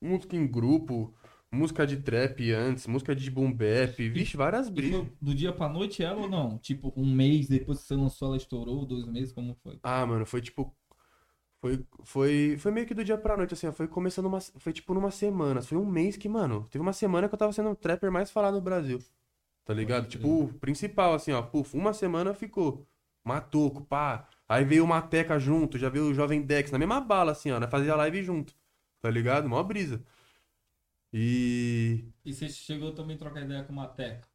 música em grupo, música de trap antes, música de boom bap, vixe, várias E brigas. do dia pra noite ela ou não? Tipo, um mês depois que você lançou, ela estourou, dois meses, como foi? Ah, mano, foi tipo. Foi, foi, foi meio que do dia pra noite, assim, ó, foi começando uma. Foi tipo numa semana. Foi um mês que, mano, teve uma semana que eu tava sendo o trapper mais falado no Brasil. Tá ligado? Tipo, o principal, assim, ó, puf, uma semana ficou. Matoco, pá. Aí veio o Mateca junto, já veio o Jovem Dex, na mesma bala, assim, ó, né? Fazia live junto. Tá ligado? Mó brisa. E. E você chegou também a trocar ideia com o Mateca?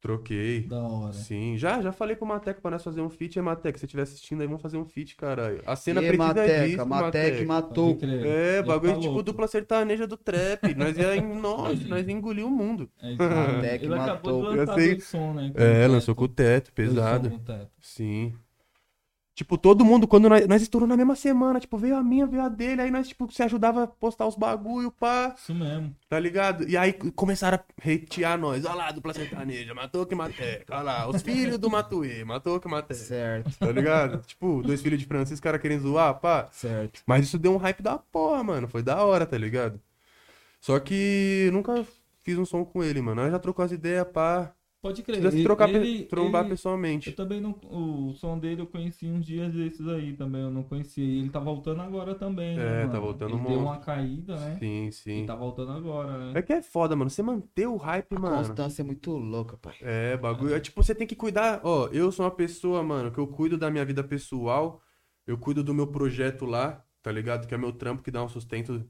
Troquei. Da hora. Sim, já, já falei com o Mateca pra nós fazer um feat. É, Mateca, se você estiver assistindo aí, vamos fazer um feat, caralho. A cena E precisa Mateca, disso, Mateca e matou. É, bagulho falou, tipo dupla sertaneja do trap. Nós ia. Nossa, nós ia engolir o mundo. É. Mateca Ele acabou matou. de lançar sei. som, né? É, Com lançou com o teto. pesado. com o teto. Sim. Tipo, todo mundo, quando nós, nós estouramos na mesma semana, tipo, veio a minha, veio a dele, aí nós, tipo, se ajudava a postar os bagulho, pá, Isso mesmo. tá ligado? E aí começaram a hatear nós. Olha lá, dupla sertaneja, matou que mateca. Olha lá, os filhos do Matuê, matou que mateca. Certo, Tá ligado? tipo, dois filhos de Francisco, os caras querendo zoar, pá. certo. Mas isso deu um hype da porra, mano. Foi da hora, tá ligado? Só que nunca fiz um som com ele, mano. Nós já trocou as ideias, pá. Pode crer. Precisa se Ele- trocar, pe- ele- trombar ele- pessoalmente. Eu também não. O som dele eu conheci uns dias desses aí também. Eu não conhecia. E ele tá voltando agora também. né, É, tá mano? voltando Ele um deu uma caída, né? Sim, E sim. tá voltando agora, né? É que é foda, mano. Você manter o hype, A mano. constância é muito louca, pai. É, bagulho. É tipo, você tem que cuidar. Ó, eu sou uma pessoa, mano, que eu cuido da minha vida pessoal. Eu cuido do meu projeto lá, tá ligado? Que é meu trampo que dá um sustento.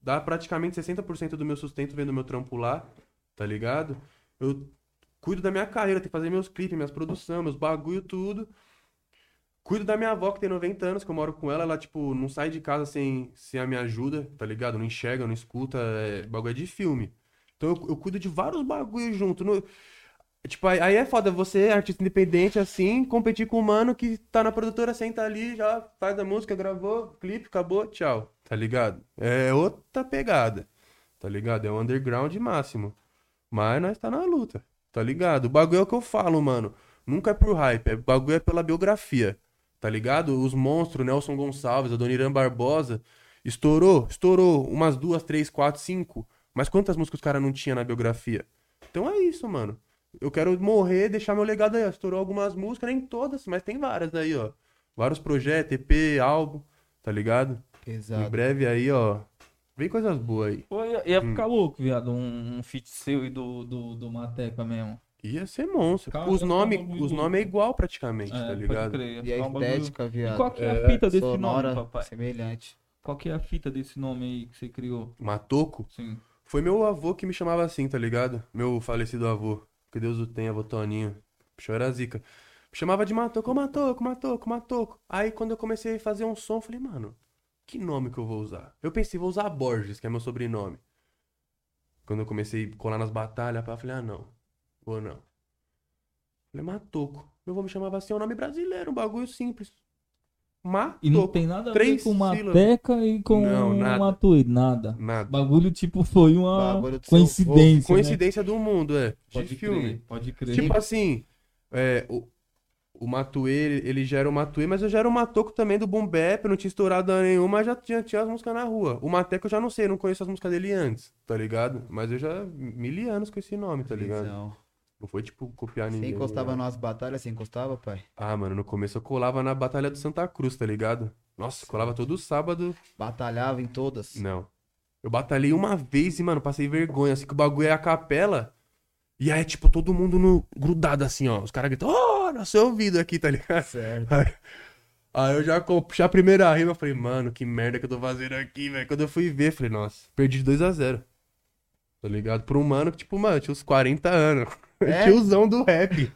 Dá praticamente 60% do meu sustento vendo meu trampo lá, tá ligado? Eu cuido da minha carreira, tenho que fazer meus clipes, minhas produções, meus bagulho, tudo. Cuido da minha avó, que tem 90 anos, que eu moro com ela. Ela, tipo, não sai de casa sem, sem a minha ajuda, tá ligado? Não enxerga, não escuta. É, bagulho é de filme. Então eu, eu cuido de vários bagulhos junto. No- Tipo, aí, aí é foda você, artista independente, assim, competir com um mano que tá na produtora, senta ali, já faz a música, gravou, clipe, acabou, tchau. Tá ligado? É outra pegada. Tá ligado? É o underground máximo. Mas nós tá na luta. Tá ligado? O bagulho é o que eu falo, mano. Nunca é por hype, é, o bagulho é pela biografia. Tá ligado? Os monstros, Nelson Gonçalves, Adoniran Barbosa, estourou, estourou umas duas, três, quatro, cinco. Mas quantas músicas os caras não tinha na biografia? Então é isso, mano. Eu quero morrer, deixar meu legado aí. ó. Estourou algumas músicas, nem todas, mas tem várias aí, ó. Vários projetos, EP, álbum, tá ligado? Em Exato. breve aí, ó. Vem coisas boas aí. Pô, ia, ia ficar louco, viado, um, um feat seu e do, do, do Mateca mesmo. Ia ser monstro. Cara, os nomes os nome é igual praticamente, É, tá ligado? crer, E a estética, E viado. qual que é a É, fita desse Sonora, nome, papai? semelhante. Qual que é a fita desse nome aí que você criou? Matoco? Sim. Foi meu avô que me chamava assim, tá ligado? Meu falecido avô. Que Deus o tenha, avô Toninho. Bicho era zica. Me chamava de Matoco, ô Matoco, Matoco, Matoco. Aí quando eu comecei a fazer um som, eu falei, mano, que nome que eu vou usar? Eu pensei, vou usar Borges, que é meu sobrenome. Quando eu comecei a colar nas batalhas, eu falei, ah, não, vou não. Falei, Matoco. Meu avô me chamava assim, é um nome brasileiro, um bagulho simples. Matoco. E não tem nada a ver Três com sílabas. Mateca e com Não, nada. Nada. Nada. Bagulho, tipo, foi uma Bagulho do seu coincidência, né? Coincidência do mundo, é. De filme. pode crer. Tipo assim, é, o, o Matuê, ele, ele já era o Matuê, mas eu já era o Matoco também do Boom Bap, não tinha estourado nenhuma, mas já tinha, tinha as músicas na rua. O Mateco eu já não sei, não conheço as músicas dele antes, tá ligado? Mas eu já, mil anos com esse nome, tá ligado? Visão. Não foi tipo copiar Você ninguém. encostava né? nas batalhas, você encostava, pai? Ah, mano, no começo eu colava na Batalha do Santa Cruz, tá ligado? Nossa, colava todo sábado. Batalhava em todas. Não. Eu batalhei uma vez e, mano, passei vergonha, assim, que o bagulho é a capela. E aí, tipo, todo mundo no... grudado assim, ó. Os caras gritam, oh, no seu ouvido aqui, tá ligado? Certo. Aí, aí eu já puxei a primeira rima, eu falei, mano, que merda que eu tô fazendo aqui, velho. Quando eu fui ver, falei, nossa, perdi de 2 a 0 Tá ligado? Por um mano que, tipo, mano, tinha uns 40 anos. É? Tiozão do rap.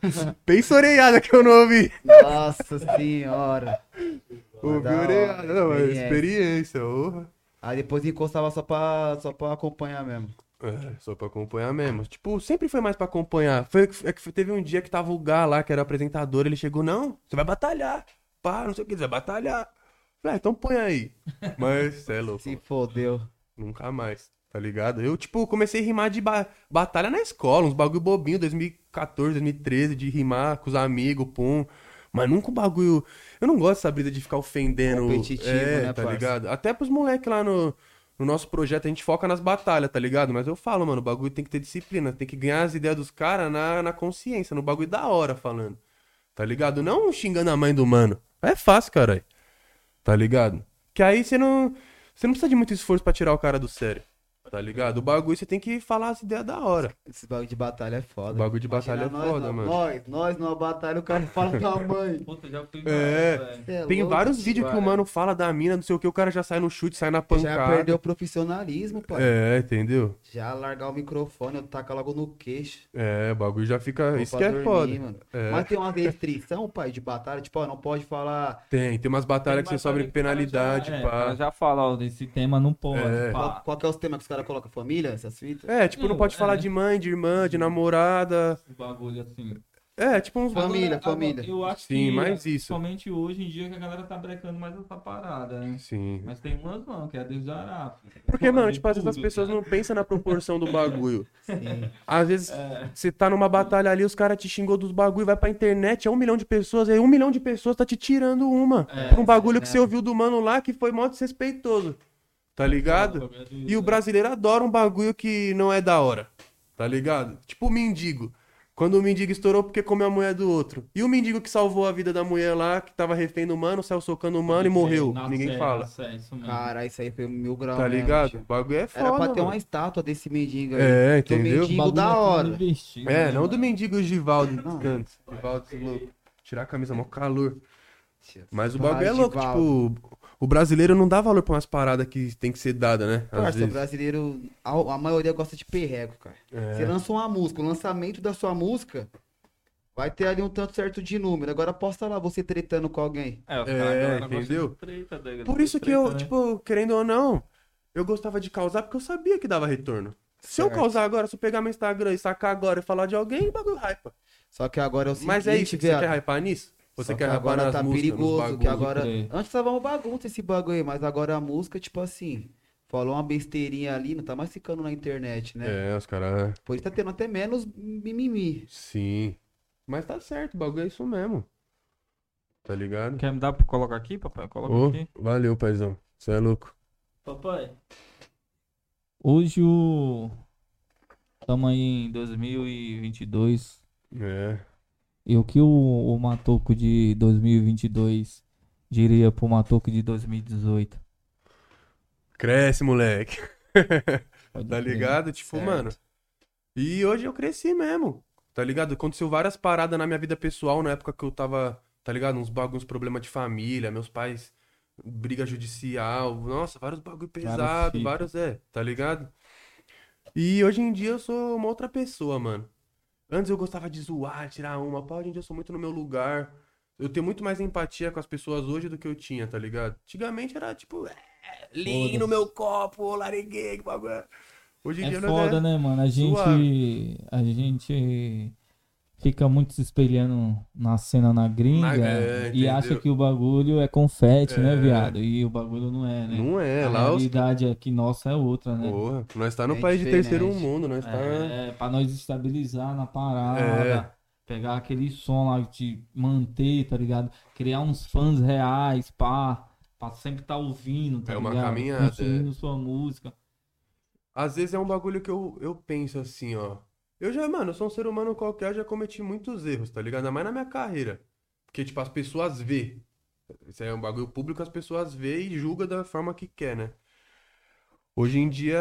Pensa orelhada que eu não ouvi. Nossa senhora. Ouvi orelhada. Não, experiência. porra. Aí depois encostava só pra, só pra acompanhar mesmo. É, só pra acompanhar mesmo. Tipo, sempre foi mais pra acompanhar. Foi, é que teve um dia que tava o Gá lá, que era apresentador, ele chegou, não, você vai batalhar. Pá, não sei o que, você vai batalhar. Falei, ah, então põe aí. Mas, cê é louco. Se fodeu. Nunca mais, tá ligado? Eu, tipo, comecei a rimar de ba- batalha na escola, uns bagulho bobinho, 2014, 2013, de rimar com os amigos, pum. Mas nunca um bagulho. Eu não gosto dessa brisa de ficar ofendendo. Competitivo, é, né, tá parça? ligado? Até pros moleques lá no, no nosso projeto, a gente foca nas batalhas, tá ligado? Mas eu falo, mano, o bagulho tem que ter disciplina, tem que ganhar as ideias dos caras na, na consciência, no bagulho da hora falando. Tá ligado? Não xingando a mãe do mano. É fácil, caralho. Tá ligado? Que aí você não. Você não precisa de muito esforço pra tirar o cara do sério. Tá ligado? O bagulho você tem que falar as ideias da hora. Esse bagulho de batalha é foda. O bagulho de batalha é nós, foda, nós, mano. Nós, nós numa batalha, o cara fala com a mãe. Puta, já fui É. é Tem louco, vários vídeos que o mano fala da mina, não sei o que, o cara já sai no chute, sai na Já pancada. perdeu o profissionalismo, pai. É, entendeu? Já largar o microfone, eu tacar logo no queixo. É, o bagulho já fica. Vou Isso que é dormir, foda. É. Mas tem uma restrição, pai, de batalha. Tipo, ó, não pode falar. Tem, tem umas batalhas que você sobe penalidade, já, é, pá. já fala, ó, desse tema não pode. É. Qual, qual que é os temas que os caras colocam? Família, essas fitas? É, tipo, não Não, pode é. falar de mãe, de irmã, de namorada. Esse bagulho assim. É, tipo uns. Família, Agora, família. agora, Eu acho Sim, que mais isso. somente hoje em dia que a galera tá brecando mais essa parada, né? Sim. Mas tem umas não, que é Deus dará. Porque, mano, tipo, às vezes as pessoas cara. não pensam na proporção do bagulho. Sim. Às vezes É. você tá numa batalha ali, os caras te xingou dos bagulho, vai pra internet, é um milhão de pessoas, aí um milhão de pessoas tá te tirando uma. É, por um bagulho que é. você ouviu do mano lá que foi mó desrespeitoso. Tá ligado? E o brasileiro adora um bagulho que não é da hora. Tá ligado? Tipo o mendigo. Quando o mendigo estourou porque comeu a mulher do outro. E o mendigo que salvou a vida da mulher lá, que tava refém do mano, saiu socando o mano e morreu. Na Ninguém sé, fala. na sé, isso mesmo. Cara, isso aí foi mil graus. Tá mesmo, ligado? tio. O bagulho é foda. Era pra ter mano. uma estátua desse mendigo aí. É, Do entendeu? mendigo Bagulho da é hora. É, né, não do mano? mendigo Givaldo cantos. Givaldo, esse louco. Tirar a camisa, mó calor. Mas o bagulho é louco, Givaldo. tipo, o brasileiro não dá valor pra umas paradas que tem que ser dada, né? Às Parça, o brasileiro, a, a maioria gosta de perrego, cara. É. Você lança uma música, o lançamento da sua música vai ter ali um tanto certo de número. Agora posta lá você tretando com alguém. É, É, entendeu? de treta, né? Por isso que eu, Treta, né? tipo, querendo ou não, eu gostava de causar porque eu sabia que dava retorno. Se eu Certo. causar agora, se eu pegar meu Instagram e sacar agora e falar de alguém, o bagulho hypa. Só que agora é o seguinte, Mas é isso, que você quer hypar nisso? Você Só quer que agora tá músicas, perigoso, que agora... Antes tava uma bagunça esse bagulho aí, mas agora a música, tipo assim, falou uma besteirinha ali, não tá mais ficando na internet, né? É, os caras... Por isso tá tendo até menos mimimi. Sim. Mas tá certo, o bagulho é isso mesmo. Tá ligado? Quer me dar pra colocar aqui, papai? Coloca Ô, aqui. valeu, paizão. Você é louco. Papai. Hoje o. Estamos aí em 2022. É. E o que o, o Matoco de 2022 diria pro Matoco de 2018? Cresce, moleque. Tá ligado? Tipo, Certo. mano. E hoje eu cresci mesmo. Tá ligado? Aconteceu várias paradas na minha vida pessoal na época que eu tava, tá ligado? Uns bagulhos, problema de família, meus pais, briga judicial. Nossa, vários bagulho pesado, fita. vários, é, tá ligado? E hoje em dia eu sou uma outra pessoa, mano. Antes eu gostava de zoar, tirar uma, pá, hoje em dia eu sou muito no meu lugar. Eu tenho muito mais empatia com as pessoas hoje do que eu tinha, tá ligado? Antigamente era tipo, é, lean no meu copo, lareguei, que bagulho. é. Hoje em É dia nós foda, né, mano? A gente. Suave. A gente fica muito se espelhando na cena na gringa Na- é, e acha que o bagulho é confete, né, É. viado? E o bagulho não é, né? Não é, a lá os. realidade aqui nossa é outra, né? Porra, nós tá no É país de diferente. terceiro mundo, nós tá. É, pra nós estabilizar na parada. É. Pegar aquele som lá, te manter, tá ligado? Criar uns fãs reais, pá. Pra sempre tá ouvindo, tá É uma ligado? caminhada, Consumindo sua música. Às vezes é um bagulho que eu, eu penso assim, ó. Eu já, mano, eu sou um ser humano qualquer, eu já cometi muitos erros, tá ligado? Ainda mais na minha carreira. Porque, tipo, as pessoas vê. Isso aí é um bagulho público, as pessoas vê e julga da forma que quer, né? Hoje em dia.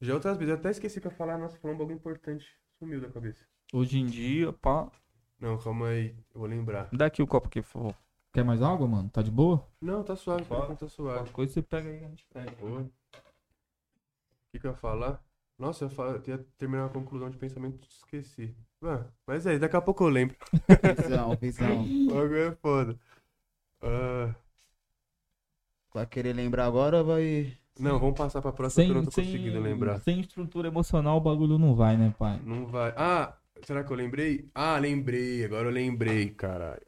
Já outras vezes, eu até esqueci que eu falar, nossa, falou um bagulho importante. Sumiu da cabeça. Hoje em dia, pá. Não, calma aí, eu vou lembrar. Dá aqui o copo aqui, por favor. Quer mais água, mano? Tá de boa? Não, tá suave, tá suave. Qualquer coisa você pega aí, a gente pega. Boa. O que, que eu ia falar? Nossa, eu, ia falar- eu ia terminar uma conclusão de pensamento e esqueci. Ah, mas é, daqui a pouco eu lembro. Visão, visão. O bagulho é foda. Ah, Vai querer lembrar agora ou vai... não, vamos passar pra próxima que eu não tô conseguindo lembrar. sem estrutura emocional o bagulho não vai, né, pai? Não vai. Ah, será que eu lembrei? Ah, lembrei, agora eu lembrei, caralho.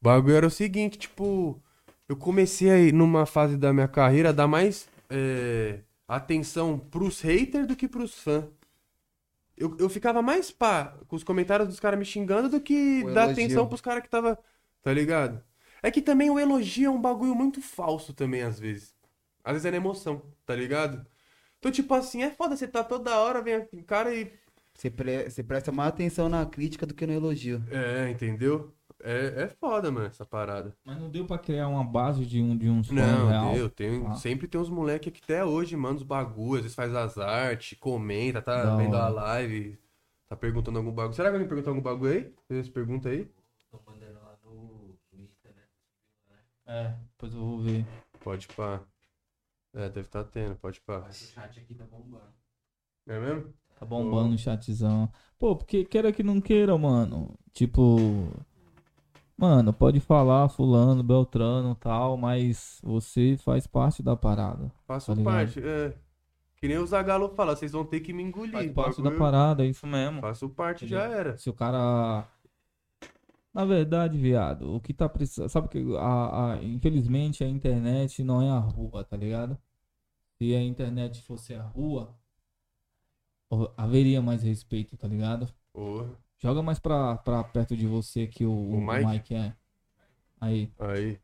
O bagulho era o seguinte, tipo, eu comecei aí numa fase da minha carreira a dar mais é, atenção pros haters do que pros fãs. Eu, eu ficava mais pá com os comentários dos caras me xingando do que O dar elogio. atenção pros caras que tava. Tá ligado? É que também o elogio é um bagulho muito falso também, às vezes. Às vezes é na emoção, tá ligado? Então, tipo assim, é foda, você tá toda hora, vem aqui, cara e Você, pre- você presta mais atenção na crítica do que no elogio. É, entendeu? É, é foda, mano, essa parada. Mas não deu pra criar uma base de um de uns Não, real. deu. Tem, Ah. Sempre tem uns moleque que até hoje manda os bagulhos, às vezes faz as artes, comenta, tá Da vendo a live, tá perguntando algum bagulho. Será que alguém perguntou algum bagulho aí? Fez essa pergunta aí? É, depois eu vou ver. Pode pá. É, deve estar tendo, pode pá. É mesmo? Tá bombando o chatzão. Pô, porque queira que não queira, mano. Tipo. Mano, pode falar fulano, beltrano tal, mas você faz parte da parada. Faço Tá parte. É. Que nem o Zagalo fala, vocês vão ter que me engolir. Faz parte da parada, é isso mesmo. Faço parte, já era. Se o cara. Na verdade, viado, o que tá precisando. Sabe que a, a- infelizmente a internet não é a rua, tá ligado? Se a internet fosse a rua, haveria mais respeito, tá ligado? Porra. Joga mais pra, pra perto de você que o, o, Mike? Mike é. Aí. Aí.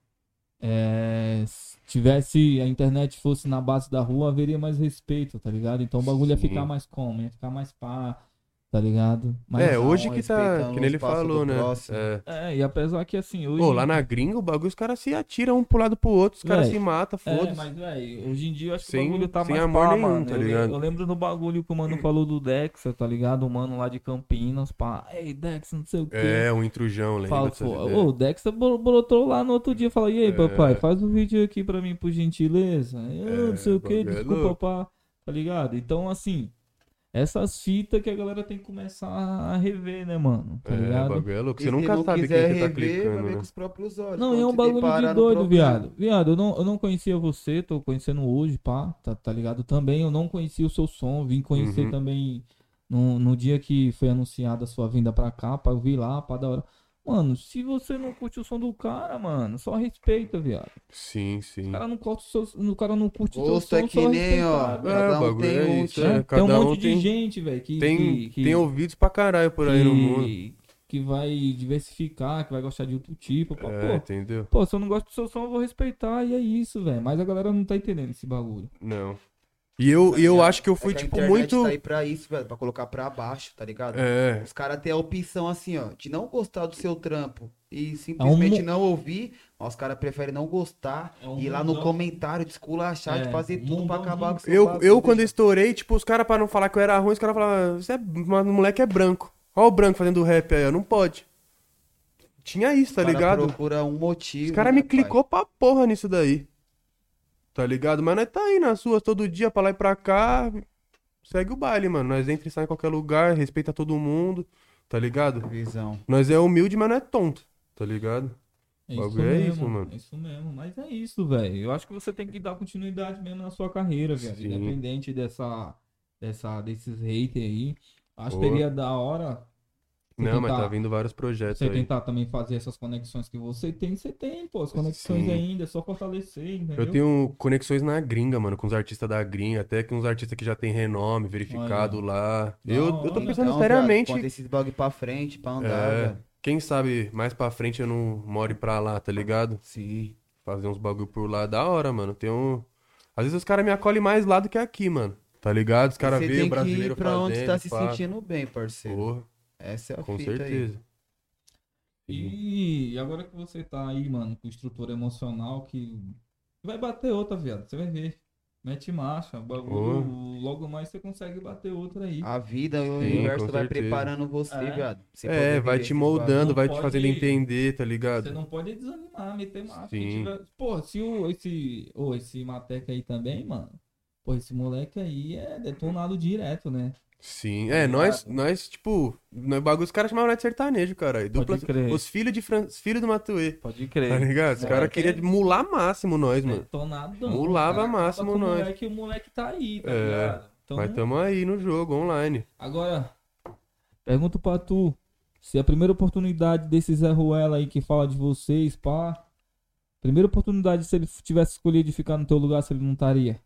É, se tivesse a internet fosse na base da rua, haveria mais respeito, tá ligado? Então o bagulho ia Sim. ficar mais como? Ia ficar mais pá, tá ligado? Mais é, hoje que tá. Que nem ele falou, né? É. É, e apesar que assim, hoje. Pô, lá na gringa o bagulho, os caras se atiram um pro lado pro outro, os caras se matam, É, foda-se. mas, velho, hoje em dia eu acho que Sem- o bagulho tá sem mais amor pá, nenhum, mano. tá eu, ligado? eu lembro do bagulho que o mano falou do Dexter, tá ligado? O mano lá de Campinas, pá. Ei, Dexter, não sei o quê. É, um intrujão, lembra? Fala, pô, ô, o bro- brotou lá no outro dia, fala, e aí, É. papai, faz um vídeo aqui pra mim, por gentileza. Eu É, não sei o que, bagulho é desculpa, pá, tá ligado? Então, assim, essas fitas que a galera tem que começar a rever, né, mano? Tá É, o ligado? bagulho é louco. E Você se nunca não sabe quem quiser você tá rever, vai clicando, ver né? com os próprios olhos. Não, e é um bagulho de doido, viado. Viado, eu não, eu não conhecia você, tô conhecendo hoje, pá, tá, tá ligado? Também eu não conhecia o seu som, vim conhecer Uhum. também no, no dia que foi anunciada a sua vinda pra cá, pá, eu vi lá, pá, da hora. Mano, se você não curte o som do cara, mano, só respeita, viado. Sim, sim. O cara não curte o seu, o cara não curte o seu som, é só que nem, ó. É, Cada um bagulho tem é um isso, é. tem um um monte tem- de gente, velho, que, Tem, que, que, tem ouvidos pra caralho por aí no mundo. que, que vai diversificar, que vai gostar de outro tipo. Pá, É, pô, entendeu? Pô, se eu não gosto do seu som, eu vou respeitar e é isso, velho. Mas a galera não tá entendendo esse bagulho. Não. E eu, e eu acho que eu fui, É que tipo, muito. Tá aí pra isso, velho, pra colocar pra baixo, tá ligado? É, Os caras têm a opção assim, ó, de não gostar do seu trampo e simplesmente mo- não ouvir, mas os caras preferem não gostar É um e ir lá no comentário de esculachar, É, de fazer tudo pra acabar com o seu eu, bagulho, eu quando deixa- estourei, tipo, os caras, pra não falar que eu era ruim, os caras falavam, você é. Mas o moleque é branco. Olha o branco fazendo rap aí, ó. Não pode. Tinha isso, tá ligado? procura um motivo. Os caras né, me pai? clicou pra porra nisso daí. Tá ligado? Mas nós tá aí nas suas todo dia, pra lá e pra cá. Segue o baile, mano. Nós entra e sai em qualquer lugar, respeita todo mundo, tá ligado? Visão. Nós é humilde, mas não é tonto, tá ligado? É isso é mesmo, isso, mano. É isso mesmo. Mas é isso, velho. Eu acho que você tem que dar continuidade mesmo na sua carreira, velho. Independente dessa, dessa, desses haters aí. Acho que seria da hora Você não, mas tentar- tá vindo vários projetos você aí. tentar também fazer essas conexões que você tem. Você tem, pô. As conexões Sim. ainda, é só fortalecer, entendeu? Eu tenho conexões na gringa, mano, com os artistas da gringa, até que uns artistas que já tem renome, verificado lá. Da Eu, eu tô pensando Então, seriamente. Viado, esses bagulho pra frente, pra andar, É, velho. quem sabe mais pra frente eu não more pra lá, tá ligado? Sim. Fazer uns bagulho por lá, da hora, mano. Tem um... Às vezes os caras me acolhem mais lá do que aqui, mano. Tá ligado? Os caras Você veem o tem que brasileiro ir pra onde fazendo, tá se pá. sentindo bem, parceiro. Porra, Essa é a com fita aí. certeza. E agora que você tá aí, mano, com estrutura emocional que vai bater outra, viado. Você vai ver. Mete marcha. o Bagulho, logo mais você consegue bater outra aí. A vida, o Sim, universo vai certeza. preparando você, É. viado. você É, vai te moldando, vai te pode- fazendo entender, tá ligado? Você não pode desanimar, meter marcha. Tiver- Pô, se o, esse, ô, esse Mateca aí também, mano. Pô, esse moleque aí é detonado direto, né? Sim, é, nós, nós, tipo, no bagulho, os caras chamavam nós de sertanejo, cara. Dupla, crer. os filhos de Fran... os filhos do Matuê, Pode tá crer. ligado? Os É, caras que- queriam mular máximo nós, mano. Detonadão. Mulava cara. Acaba máximo nós. Moleque, o moleque tá aí, tá É, ligado? Então, Mas tamo aí no jogo, online. Agora, pergunto pra tu. Se a primeira oportunidade desse Zé Ruela aí que fala de vocês, pá. Primeira oportunidade, se ele tivesse escolhido de ficar no teu lugar, se ele não estaria.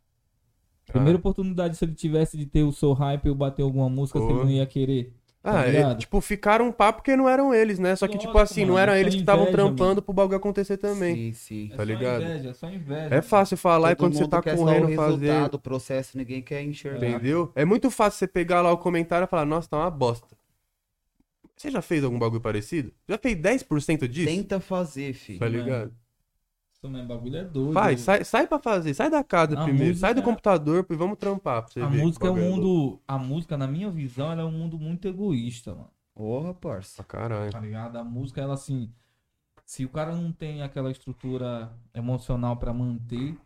Primeira Ah. oportunidade, se ele tivesse de ter o seu hype ou bater alguma música, se ele não ia querer. Tá Ah, é, tipo, ficaram um papo porque não eram eles, né? Só que, tipo Lógico, assim, não mano, eram só eles que estavam trampando mano. pro bagulho acontecer também. Sim, sim. É Tá só ligado? inveja, é só inveja. É fácil falar e Todo quando você tá quer só correndo o fazer. resultado, o processo, ninguém quer enxergar. Entendeu? É muito fácil você pegar lá o comentário e falar, nossa, tá uma bosta. Você já fez algum bagulho parecido? Já fez 10% disso? Tenta fazer, filho. Tá ligado? Mesmo, bagulho é doido. Vai, sai, sai pra fazer, sai da casa A primeiro, sai do música- computador e vamos trampar pra você A ver. música é um louco. mundo. A música, na minha visão, ela é um mundo muito egoísta, mano. Porra, parça. Pra caralho. Tá ligado? A música, ela assim. Se o cara não tem aquela estrutura emocional pra manter,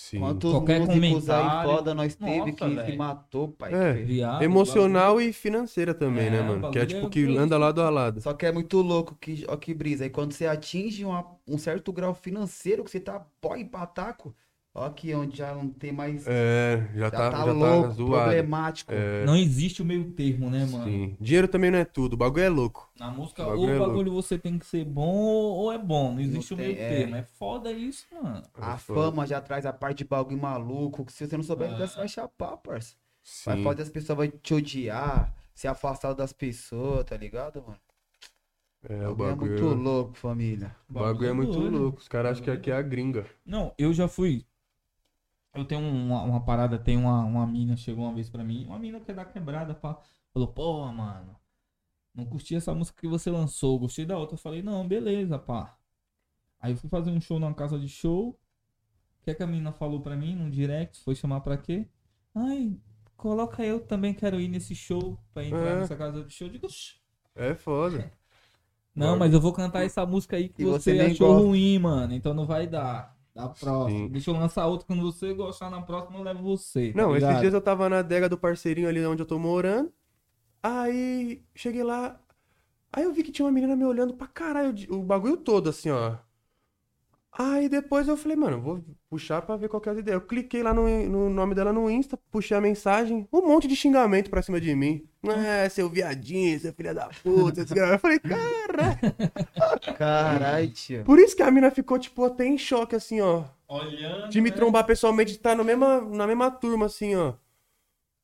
Sim. Quantos Qualquer músicos aí comentário- foda nós teve Nossa, que se velho. matou, pai. É. viado. Emocional e financeira também, É, né, mano? Que é bagulho tipo é que egoísta. anda lado a lado. Só que é muito louco que, ó, que brisa. Aí quando você atinge uma- um certo grau financeiro, que você tá boy pataco, ó aqui onde já não tem mais. É, já, já tá, tá, já tá louco, zoado. problemático. É, Não existe o meio termo, né, mano? sim. Dinheiro também não é tudo, o bagulho é louco. Na música, O ou bagulho é o bagulho você tem que ser bom ou é bom. Não existe Não o meio tem- é. termo. É foda isso, mano. A É foda. fama já traz a parte de bagulho maluco. Que se você não souber, É. você vai chapar, parça. Vai Sim. fazer as pessoas vai te odiar, se afastar das pessoas, tá ligado, mano? É, o É bagulho, muito louco, família. o bagulho é muito doido. louco. Os caras acham que aqui é a gringa. Não, eu já fui. Eu tenho uma, uma parada, tem uma, uma mina, chegou uma vez pra mim, uma mina que é da quebrada, pá, falou, pô, mano, não curti essa música que você lançou, gostei da outra. Eu falei, não, beleza, pá. Aí eu fui fazer um show numa casa de show. O que, é que a mina falou pra mim no direct? Foi chamar pra quê? Ai, coloca eu também quero ir nesse show pra entrar É. nessa casa de show. Eu digo, "Oxi, É foda. não, mas eu vou cantar essa música aí que E você, você achou gosta. ruim, mano. Então não vai dar. Da próxima. Sim. Deixa eu lançar outro quando você gostar na próxima, eu levo você. tá Não, esses ligado? dias eu tava na adega do parceirinho ali onde eu tô morando. Aí cheguei lá. Aí eu vi que tinha uma menina me olhando pra caralho, o bagulho todo, assim, ó. Aí depois eu falei, mano, vou puxar pra ver qual que é a ideia. Eu cliquei lá no, no nome dela no Insta, puxei a mensagem, um monte de xingamento pra cima de mim. É, seu viadinho, seu filho da puta. esse cara. Eu falei, cara. Caralho, tio. Por isso que a mina ficou, tipo, até em choque, assim, ó. Olhando. De me né? trombar pessoalmente, de estar na mesma, na mesma turma, assim, ó.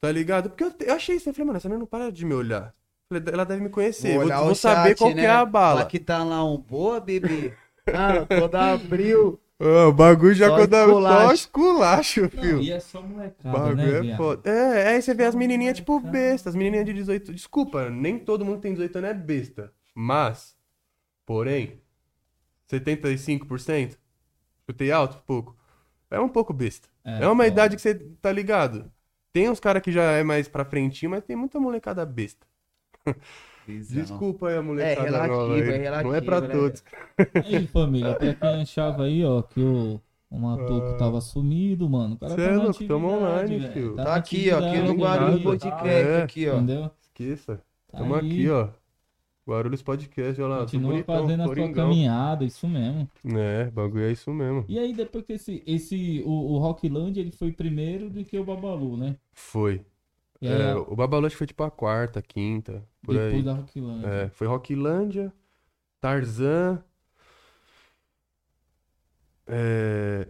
Tá ligado? Porque eu, te- eu achei isso. Eu falei, mano, essa menina não para de me olhar. Falei, ela deve me conhecer. Vou, olhar vou o saber chat, qual que né? é a bala. Lá que tá lá um boa, bebê. Ah, toda abril. Ah, o bagulho já Só quando eu esculacho. só esculacho, Não, filho. e é só molecada, bagulho né, é viado? foda. É, aí você vê as menininhas, tipo, bestas. As menininhas de 18... Desculpa, nem todo mundo que tem 18 anos é besta. Mas, porém, 75%? Chutei alto? Pouco. É um pouco besta. É, uma foda. idade que você tá ligado. Tem uns caras que já é mais pra frentinho, mas tem muita molecada besta. Desculpa aí a molecada relativo, nova aí. é relativo, Não é pra né, todos. Aí, família, pra quem achava aí, ó, que o, o Matuco tava sumido, mano. O cara Cê tá é louco, tamo online, velho. filho. Tá na aqui, ó. Aqui no Guarulhos Podcast, É. aqui, ó. Entendeu? Esqueça. Tá Tamo aí. aqui, ó. Guarulhos Podcast, olha lá. Continua bonitão, fazendo a sua caminhada, isso mesmo. É, bagulho é isso mesmo. E aí, depois que esse, esse o, o Rockland, ele foi primeiro do que o Babalu, né? Foi. Aí, É, o Babalu acho que foi tipo a quarta, quinta, por depois aí. da Rockland. É, foi Rocklândia, Tarzan. É,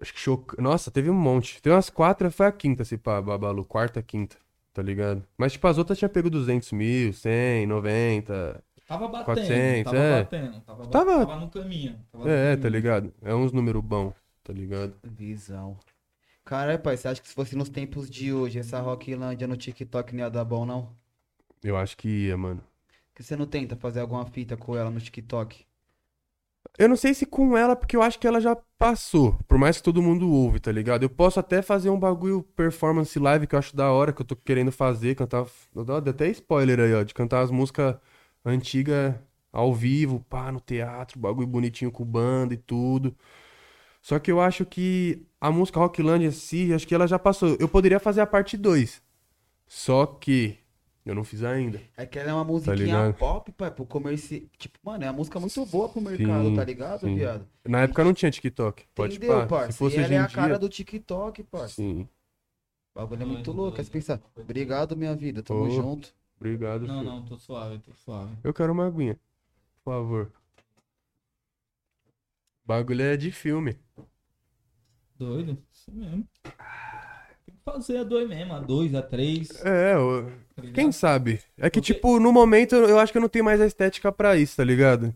acho que Choc... Nossa, teve um monte. Tem umas quatro, foi a quinta, se pá, Babalu. Quarta, quinta, tá ligado? Mas, tipo, as outras tinha pego 200 mil, 100, 90. Tava batendo, 400, tava é. batendo. Tava, Tava- tava no caminho. tava no É, tá caminho. ligado? É uns números bons, tá ligado? Visão. Caralho, pai, você acha que se fosse nos tempos de hoje, essa Rocklândia no TikTok não ia dar bom, não? Eu acho que ia, mano. Que você não tenta fazer alguma fita com ela no TikTok? Eu não sei se com ela, porque eu acho que ela já passou. Por mais que todo mundo ouve, tá ligado? Eu posso até fazer um bagulho performance live que eu acho da hora, que eu tô querendo fazer, cantar. Eu dou até spoiler aí, ó, de cantar as músicas antigas ao vivo, pá, no teatro, bagulho bonitinho com banda e tudo. Só que eu acho que a música Rockland em si, acho que ela já passou. Eu poderia fazer a parte 2. Só que eu não fiz ainda. É que ela é uma musiquinha ligado? pop, pai, pro comércio. Tipo, mano, é uma música muito boa pro mercado, Sim, tá ligado, sim. viado? Na época não tinha TikTok. Pode Entendeu, pá. parça? Se fosse e ela hoje é a cara dia. do TikTok, parça. Sim. O bagulho é muito louco. Aí você pensa, obrigado, minha vida, tamo Ô. junto. Obrigado. Não, filho. não, tô suave, tô suave. Eu quero uma aguinha. Por favor. Bagulho é de filme. Doido? Isso mesmo. Tem que fazer a dois mesmo, a dois, a três. É, eu- tá quem sabe? É que, Porque- tipo, no momento eu acho que eu não tenho mais a estética pra isso, tá ligado?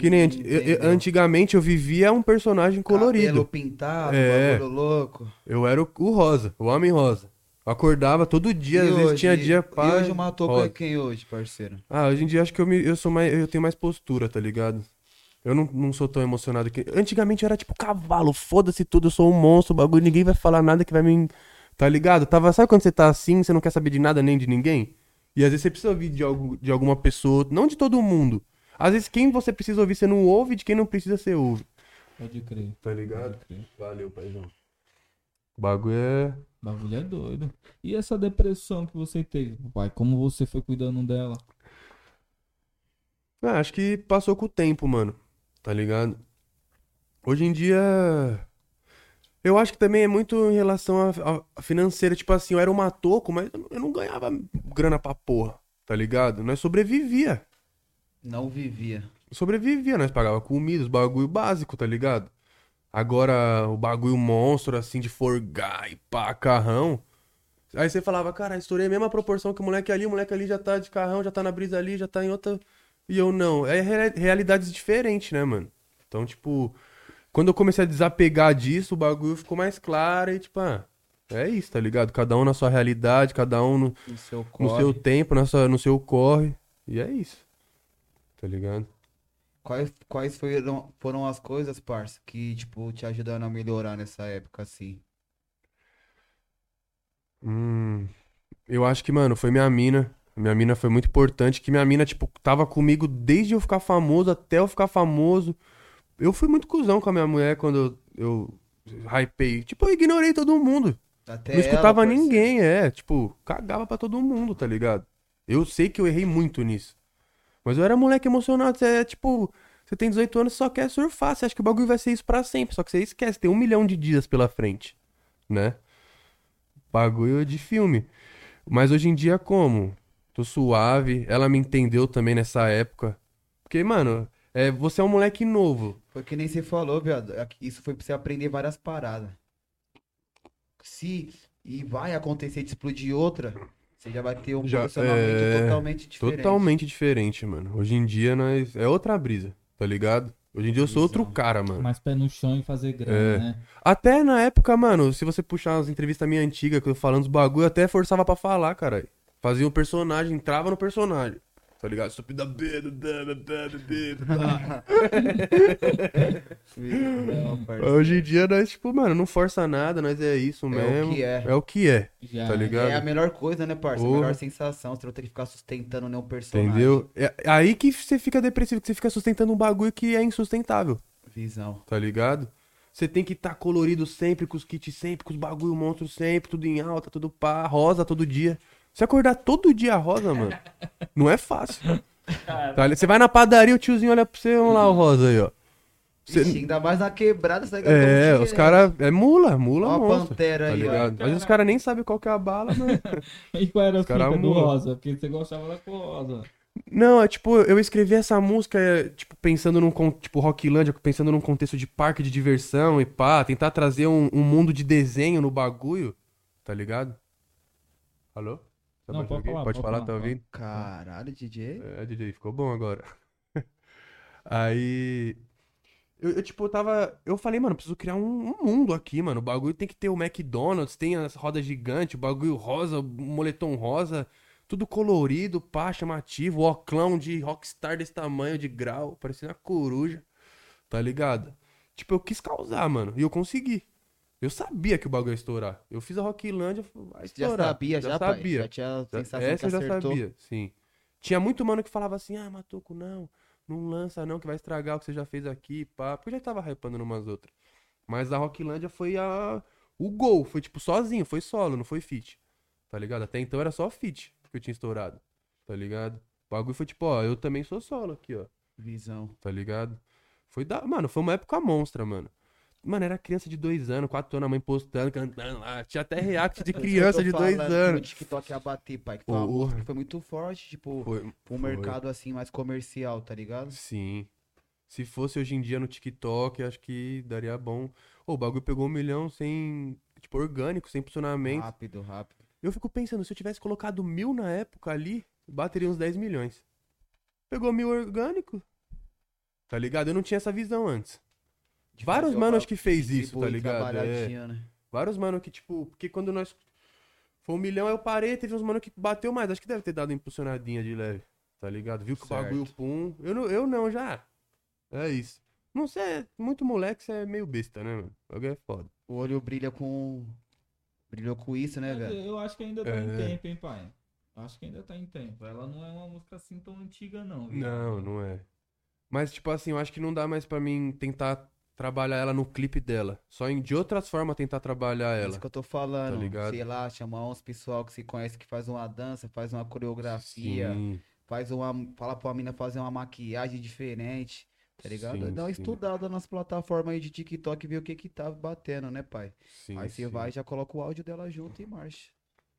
Que nem eu- antigamente eu vivia um personagem Cabelo colorido. pintado, É. bagulho louco. Eu era o, o rosa, o homem rosa. Eu acordava todo dia, E às vezes hoje- tinha dia pá. E hoje é rosa. quem hoje, parceiro? Ah, hoje em dia acho que eu, me, eu sou mais. Eu tenho mais postura, tá ligado? Eu não, não sou tão emocionado que. Antigamente eu era tipo cavalo, foda-se tudo, eu sou um monstro, bagulho, ninguém vai falar nada que vai me. Tá ligado? Tava, sabe quando você tá assim, você não quer saber de nada nem de ninguém? E às vezes você precisa ouvir de, algo, de alguma pessoa, não de todo mundo. Às vezes quem você precisa ouvir você não ouve, de quem não precisa você ouve. Pode crer. Tá ligado? Crer. Valeu, paizão. O bagulho é. O bagulho é doido. E essa depressão que você teve, pai? Como você foi cuidando dela? Ah, acho que passou com o tempo, mano. Tá ligado? Hoje em dia. Eu acho que também é muito em relação à financeira. Tipo assim, eu era um matoco, mas eu não- eu não ganhava grana pra porra. Tá ligado? Nós sobrevivia. Não vivia. Sobrevivia, nós pagava comida, os bagulho básico, tá ligado? Agora, o bagulho monstro, assim, de forgar e pá, carrão. Aí você falava, cara, estourei a mesma proporção que o moleque ali, o moleque ali já tá de carrão, já tá na brisa ali, já tá em outra. E eu não. É rea- realidades diferentes, né, mano? Então, tipo, quando eu comecei a desapegar disso, o bagulho ficou mais claro e, tipo, ah, é isso, tá ligado? Cada um na sua realidade, cada um no, No seu no seu tempo, na sua- no seu corre. E é isso. Tá ligado? Quais, quais foram, foram as coisas, parça, que, tipo, te ajudaram a melhorar nessa época, assim? Hum, eu acho que, mano, foi minha mina. Minha mina foi muito importante. Que minha mina, tipo, tava comigo desde eu ficar famoso até eu ficar famoso. Eu fui muito cuzão com a minha mulher quando eu, eu hypei. Tipo, eu ignorei todo mundo. Até não escutava ela, ninguém, é. Tipo, cagava pra todo mundo, tá ligado? Eu sei que eu errei muito nisso. Mas eu era moleque emocionado. Você é tipo. Você tem 18 anos e só quer surfar. Você acha que o bagulho vai ser isso pra sempre. Só que você esquece, tem um milhão de dias pela frente. Né? Bagulho de filme. Mas hoje em dia, como? Tô suave. Ela me entendeu também nessa época. Porque, mano, é, você é um moleque novo. Foi que nem você falou, viado. É Isso foi pra você aprender várias paradas. Se e vai acontecer de explodir outra, você já vai ter um Já- posicionamento é, totalmente diferente. Totalmente diferente, mano. Hoje em dia nós. É outra brisa, tá ligado? Hoje em dia eu sou outro cara, mano. Mais pé no chão e fazer grana, É. né? Até na época, mano, se você puxar umas entrevistas minha antiga, que eu falando dos bagulho, eu até forçava pra falar, caralho. Fazia um personagem, entrava no personagem. Tá ligado? Estúpida bedo, dana, dana, dedo, tá. Não, parceiro. Hoje em dia nós, tipo, mano, não força nada, nós é isso o mesmo. que é. É o que é, Já. tá ligado? É a melhor coisa, né, parceiro? A melhor sensação. Você não tem que ficar sustentando nenhum personagem. Entendeu? É aí que você fica depressivo, que você fica sustentando um bagulho que é insustentável. Visão. tá ligado? Você tem que estar colorido sempre, com os kits sempre, com os bagulho monstro sempre, tudo em alta, tudo pá, rosa todo dia. Você acordar todo dia rosa, mano, não é fácil. Tá Você vai na padaria, o tiozinho olha pra você, vamos lá o rosa aí, ó. Você- Vixe, ainda mais na quebrada, você É, os caras. É mula, mula Ó a monstro. pantera Tá aí, ó. ligado? Às vezes os caras nem sabem qual que é a bala, mas. E qual era a fita do rosa? Porque você gostava da cor rosa. Não, é tipo, eu escrevi essa música, é, tipo, pensando num, tipo, Rocklândia, pensando num contexto de parque de diversão e pá, tentar trazer um, um mundo de desenho no bagulho, tá ligado? Alô? Tá Não, pode falar, Pode falar, tá ouvindo? Caralho, DJ. É, DJ, ficou bom agora. Aí. Eu, eu, tipo, tava. Eu falei, mano, preciso criar um, um mundo aqui, mano. O bagulho tem que ter o McDonald's, tem as rodas gigantes, o bagulho rosa, o moletom rosa, tudo colorido, pá, chamativo, o oclão de rockstar desse tamanho, de grau, parecendo uma coruja, tá ligado? Tipo, eu quis causar, mano, e eu consegui. Eu sabia que o bagulho ia estourar. Eu fiz a Rocklândia, vai Já estourar. sabia, já, pai? sabia. Já tinha a Já- sensação Essa eu que já acertou. sabia, sim. Tinha muito mano que falava assim, ah, Matuco, não, não lança não, que vai estragar o que você já fez aqui, pá. Porque eu já tava hypando numas outras. Mas a Rocklândia foi a... o gol, foi tipo sozinho, foi solo, não foi feat. Tá ligado? Até então era só feat que eu tinha estourado, tá ligado? O bagulho foi tipo, ó, eu também sou solo aqui, ó, Visão. tá ligado? Foi da... Mano, foi uma época monstra, mano. Mano, era criança de dois anos, quatro anos, a mãe postando, cantando lá. Tinha até react de criança de dois O anos. TikTok ia bater, pai. Que foi uma música que foi muito forte, tipo, Foi, um mercado assim mais comercial, tá ligado? Sim. Se fosse hoje em dia no TikTok, acho que daria bom. Ô, o bagulho pegou um milhão sem. Tipo, orgânico, sem funcionamento. Rápido, rápido. Eu fico pensando, se eu tivesse colocado mil na época ali, bateria uns 10 milhões. Pegou mil orgânico? Tá ligado? Eu não tinha essa visão antes. De Vários manos que fez isso, tá ligado? É. trabalhadinha, né? Vários mano que, tipo, porque quando nós. Foi um milhão, eu parei, teve uns mano que bateu mais. Acho que deve ter dado uma impulsionadinha de leve. Tá ligado? Viu que o bagulho pum. Eu não, eu não, já. É isso. Não sei, muito moleque, você é meio besta, né, mano? O bagulho é foda. O olho brilha com. Brilhou com isso, né, velho? Eu acho que ainda tá É. em tempo, hein, pai? Acho que ainda tá em tempo. Ela não é uma música assim tão antiga, não. viu? Não, não é. Mas, tipo assim, eu acho que não dá mais pra mim tentar trabalhar ela no clipe dela. Só em, de outras formas tentar trabalhar É ela. isso que eu tô falando. Tá ligado? Sei lá, chamar uns pessoal que se conhece que faz uma dança, faz uma coreografia, Sim. faz uma. Fala pra mina fazer uma maquiagem diferente. Tá ligado? Sim, Dá uma sim. estudada nas plataformas aí de TikTok e ver o que que tá batendo, né, pai? Sim, aí você sim. vai, já coloca o áudio dela junto e marcha.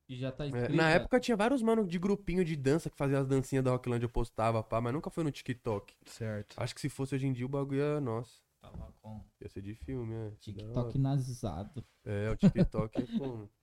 E já tá É, escrito. na época tinha vários mano de grupinho de dança que fazia as dancinhas da Rockland, eu postava, pá, mas nunca foi no TikTok. Certo. Acho que se fosse hoje em dia o bagulho ia, nossa, Tava com ia ser de filme, é. Da TikTok nazado. hora. É, o TikTok é como.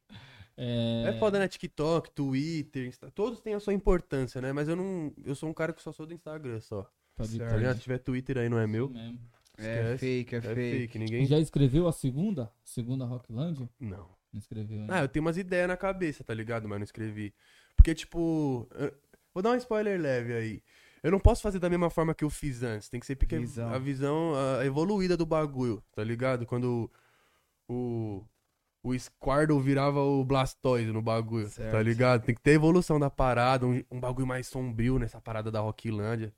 É... É foda, né? TikTok, Twitter, Insta... todos têm a sua importância, né? Mas eu não. Eu sou um cara que só sou do Instagram só. Certo. Tá ligado? Se tiver Twitter aí não é meu, mesmo. É fake, é, é fake. fake, E ninguém. já escreveu a segunda? Segunda Rockland? Não. Não escreveu ainda. Ah, eu tenho umas ideias na cabeça, tá ligado? Mas não escrevi. Porque, tipo. eu- Vou dar um spoiler leve aí. Eu não posso fazer da mesma forma que eu fiz antes. Tem que ser porque Visão. a visão a evoluída do bagulho, tá ligado? Quando o. O Squirtle virava o Blastoise no bagulho, tá Certo. ligado? Tem que ter evolução da parada, um, um bagulho mais sombrio nessa parada da Rocklândia,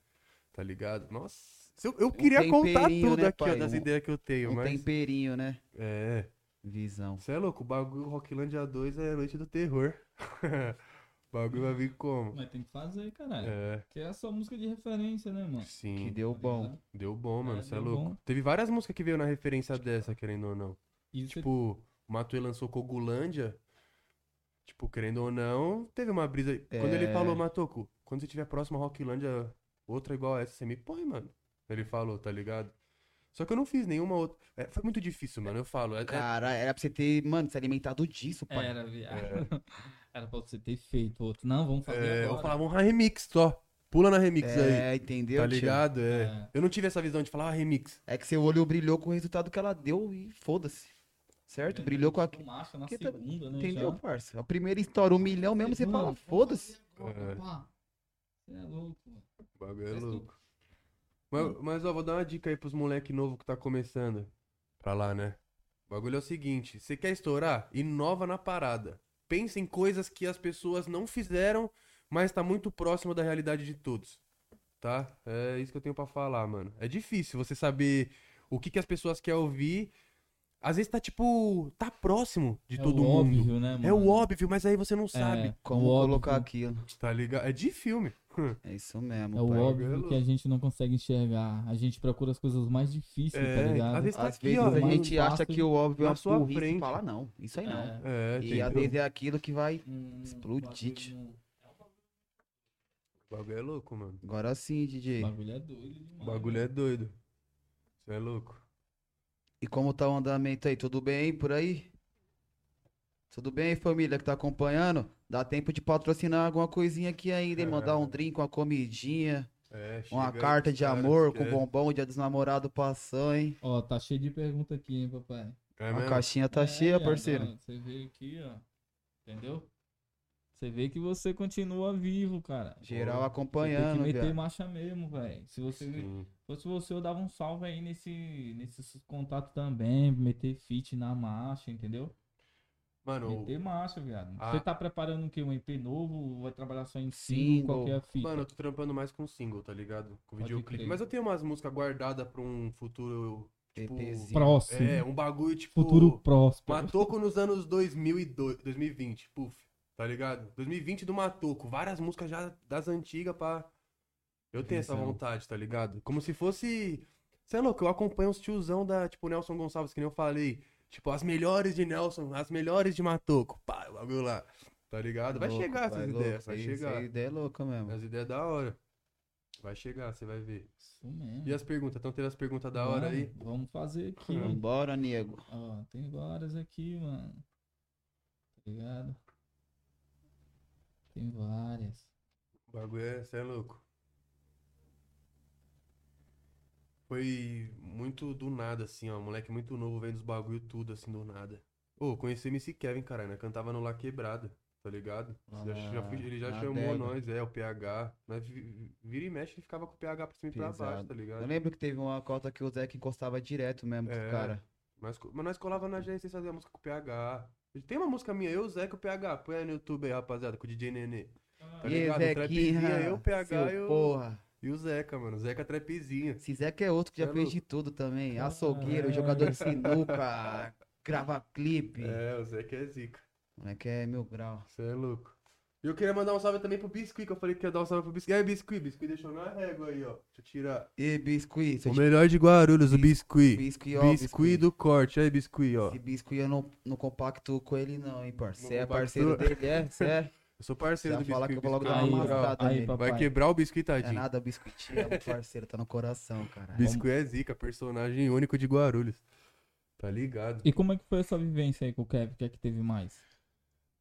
tá ligado? Nossa, Eu, eu queria contar tudo né, aqui, ó, pai? das Um- ideias que eu tenho, Um mas. temperinho, né? É. Visão. Você é louco, o bagulho Rocklandia 2 é noite do terror. o bagulho vai vir como? Mas tem que fazer, caralho. É, Que é a sua música de referência, né, mano? Que sim. deu bom. Deu bom, mano, É, você é deu louco. bom. Teve várias músicas que veio na referência dessa, querendo ou não. Você- Tipo, o Matuê lançou Cogulândia. Tipo, querendo ou não, teve uma brisa. Quando ele É. falou, Matoco, quando você tiver próximo a Rocklândia, outra igual a essa, você me põe, mano. Ele falou, tá ligado? Só que eu não fiz nenhuma outra. É, foi muito difícil, mano. Eu falo. É, é- Cara, era pra você ter, mano, se alimentado disso, pai. Era, viado. Era pra você ter feito outro. Não, vamos fazer é, eu agora. falava um remix só. Pula na remix aí. É, entendeu? Tá ligado? É. É. Eu não tive essa visão de falar ah, remix. É que seu olho brilhou com o resultado que ela deu e foda-se. Certo? Brilhou com a. Com marcha na Que tá- segunda, né? Entendeu, já. parça? A primeira estoura um milhão mesmo, você Mano, fala, foda-se. É. Você é louco, mano. O bagulho é louco. Mas, mas, ó, vou dar uma dica aí pros moleque novo que tá começando. Pra lá, né? O bagulho é o seguinte: você quer estourar? Inova na parada. Pensa em coisas que as pessoas não fizeram, mas tá muito próximo da realidade de todos. Tá? É isso que eu tenho pra falar, mano. É difícil você saber o que, que as pessoas querem ouvir. Às vezes tá tipo. tá próximo de É todo o mundo. óbvio, né, mano? É o óbvio, mas aí você não sabe. É, Como colocar aquilo. Tá ligado? É de filme. É isso mesmo, É o pai. óbvio é que a gente não consegue enxergar. A gente procura as coisas mais difíceis, É, tá ligado? às vezes tá Às aqui, vezes ó. a gente acha que o óbvio é uma sua burrice frente. fala, não, isso aí não. É. É, E às entendeu? vezes é aquilo que vai. Hum, Explodir, bagulho O bagulho é louco, mano. Agora sim, DJ. O bagulho é doido demais. O bagulho é doido. Você é louco. E como tá o andamento aí? Tudo bem por aí? Tudo bem, família que tá acompanhando? Dá tempo de patrocinar alguma coisinha aqui ainda, hein? Mandar um drink, uma comidinha, É, uma carta de amor com é- bombom, dia dos namorados passou, hein? Ó, tá cheio de pergunta aqui, hein, papai? É a mesmo? caixinha tá É, cheia, parceiro. ó, Você vê aqui, ó. Entendeu? Você vê que você continua vivo, cara. Geral tem acompanhando, que meter viado. marcha mesmo, velho. Se você Sim. fosse você, eu dava um salve aí nesse, nesses contatos também, meter fit na marcha, entendeu? Mano, Meter marcha, viado. Ah. Você tá preparando o quê? Um EP novo? Vai trabalhar só em Single. single? É a fita? mano, eu tô trampando mais com single, tá ligado? Com Pode videoclipe. crer. Mas eu tenho umas músicas guardadas pra um futuro. Tipo, EPzinho. Próximo. é, um bagulho tipo. Futuro próspero. Matoco nos anos 2002, 2020, puf, tá ligado? 2020 do Matoco, várias músicas já das antigas pra. Eu tenho essa Visão. vontade, tá ligado? Como se fosse. Você é louco, eu acompanho os tiozão da, tipo, Nelson Gonçalves, que nem eu falei. Tipo, as melhores de Nelson, as melhores de Matoco. Pá, o bagulho lá. Tá ligado? Vai Louco, chegar essas vai ideias, louco, vai isso chegar. aí, ideia é louca mesmo. As ideias da hora. Vai chegar, você vai ver. Isso mesmo. E as perguntas? Estão tendo as perguntas da hora aí? Vamos- fazer aqui. Vambora, nego. Ó, tem várias aqui, mano. Tá ligado? Tem várias. O bagulho é, cê é louco. Foi muito do nada, assim, ó. Moleque muito novo vendo os bagulho tudo, assim, do nada. Ô, conheci o MC Kevin, caralho, né? Cantava no La Quebrada, tá ligado? Lá Já- já fui- ele já chamou adega. nós, é, o PH. Nós vi- vira e mexe e ficava com o PH pra cima e pra baixo, tá Eu ligado? lembro que teve uma cota que o Zé encostava direto mesmo É. os caras. Mas, mas nós colava na agência e fazia música com o PH. Tem uma música minha, eu, o Zé, com o PH. Põe aí no YouTube aí, rapaziada, com o DJ Nenê. Tá ligado? O Zequinha, eu, o PH e o, porra. E o Zeca, mano. O Zeca trapzinha. Esse Zeca é outro que já é fez louco. de tudo também. Açougueiro, jogador de sinuca, grava clipe. É, o Zeca é zica. Moleque é mil grau. Você é louco. E eu queria mandar um salve também pro Biscuit, que eu falei que ia dar um salve pro Biscuit. E aí, Biscuit? Biscuit deixou na régua aí, ó. Deixa eu tirar. E biscuit, O melhor de Guarulhos, o Biscuit. biscuit, ó, Biscuit do corte. Aí, Biscuit, ó. Esse biscuit eu não, não compacto com ele não, hein, parça. Não Você é parceiro dele, é? Você é? Eu sou parceiro do fala Biscuit. que eu vou logo Biscuit dar uma mil grau. amassada aí, nele. papai. Vai quebrar o Biscuit, É tadinho. nada, biscuit, é meu parceiro, tá no coração, cara. Biscuit é zica, personagem único de Guarulhos. Tá ligado? E como é que foi essa vivência aí com o Kevin? O que é que teve mais?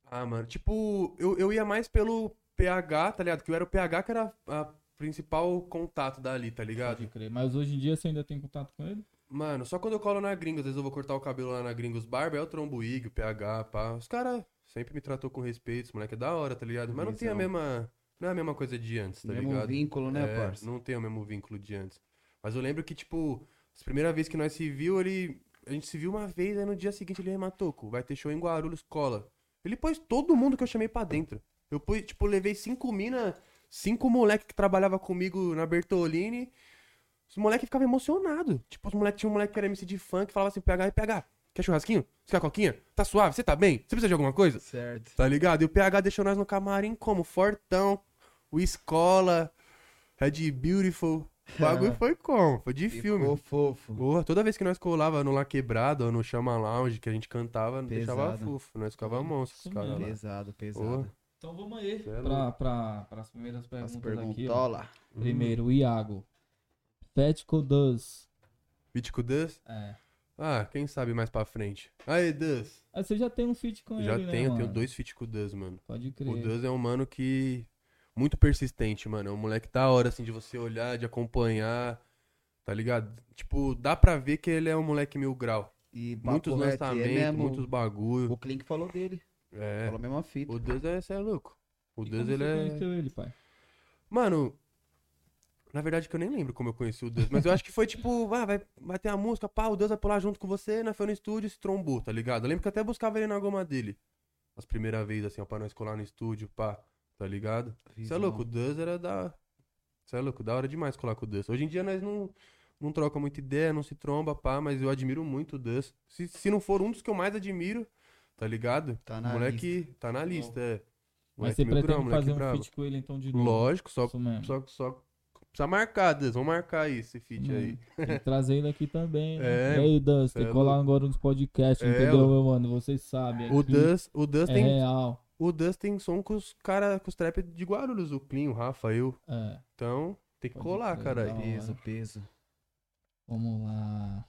Ah, mano, tipo, eu, eu ia mais pelo PH, tá ligado? Que eu era o PH que era a principal contato dali, tá ligado? Pode crer. Mas hoje em dia você ainda tem contato com ele? Mano, só quando eu colo na Gringos, às vezes eu vou cortar o cabelo lá na Gringos Barba, é o Trombo Ig, o PH, pá. Os caras sempre me tratou com respeito, esse moleque é da hora, tá ligado? Mas não tem a mesma. Não é a mesma coisa de antes, tá Mesmo ligado? vínculo, né, É, parça? Não tem o mesmo vínculo de antes. Mas eu lembro que, tipo, a primeira vez que nós se viu, ele. A gente se viu uma vez, aí no dia seguinte ele rematou, vai ter show em Guarulhos, cola. Ele pôs todo mundo que eu chamei pra dentro. Eu pus, tipo, levei cinco mina, cinco moleque que trabalhava comigo na Bertolini. Os moleques ficavam emocionados. Tipo, os moleques tinha um moleque que era MC de funk, falava assim, PH, e PH, quer churrasquinho? Você quer coquinha? Tá suave? Você tá bem? Você precisa de alguma coisa? Certo. Tá ligado? E o PH deixou nós no camarim como? Fortão, o Escola, Red Beautiful. O bagulho foi como? Foi de filme. Ficou fofo. Porra, toda vez que nós colava no La Quebrada ou no Chama Lounge, que a gente cantava, não deixava Pesado. fofo. Nós ficava monstro, os Isso caras lá. Pesado, pesado. Porra. Então vamos aí é pra, pra, as primeiras As perguntas aqui. perguntola. Ó. Primeiro, o Iago. Fetico Does. Mítico Dus? É. Ah, quem sabe mais pra frente. Aí, Dus. Aí você já tem um feat com Já ele, né, tenho, tenho mano? dois feat com o Dus, mano. Pode crer. O Dus é um mano que. Muito persistente, mano. É um moleque da hora, assim, de você olhar, de acompanhar. Tá ligado? Tipo, dá pra ver que ele é um moleque mil grau. E Muitos é lançamentos, mesmo- muitos bagulho. O Clink falou dele. É. Falou a mesma fita. O Deus é, cê é louco. O E Deus, como ele você é. ele, pai? Mano, na verdade que eu nem lembro como eu conheci o Deus, mas eu acho que foi tipo, ah, vai, vai ter a música, pá, o Deus vai pular junto com você, nós foi no estúdio e se trombou, tá ligado? Eu lembro que eu até buscava ele na goma dele. As primeiras vezes, assim, ó, pra nós colar no estúdio, pá, tá ligado? Você é louco, o Deus era da. Você é louco, da hora demais colar com o Deus. Hoje em dia nós não, não troca muita ideia, não se tromba, pá, mas eu admiro muito o Deus. Se, se não for um dos que eu mais admiro, tá ligado? Tá na moleque tá na lista, é. Mas Moleque você mil pretende fazer um feat com ele então de novo? Lógico, só, só, só precisa marcar, Deus. Vamos marcar aí esse feat Hum, aí. Ele aqui também. Né? É, e aí, cê tem é que colar louco. agora nos podcasts, É, entendeu, meu mano? Vocês sabem. O aqui Dus, o é tem, real. o Dus tem som com os cara, com os trap de Guarulhos, o Clean, o Rafa, eu. É, Então, tem que Pode colar, hora. Peso, peso. vamos lá.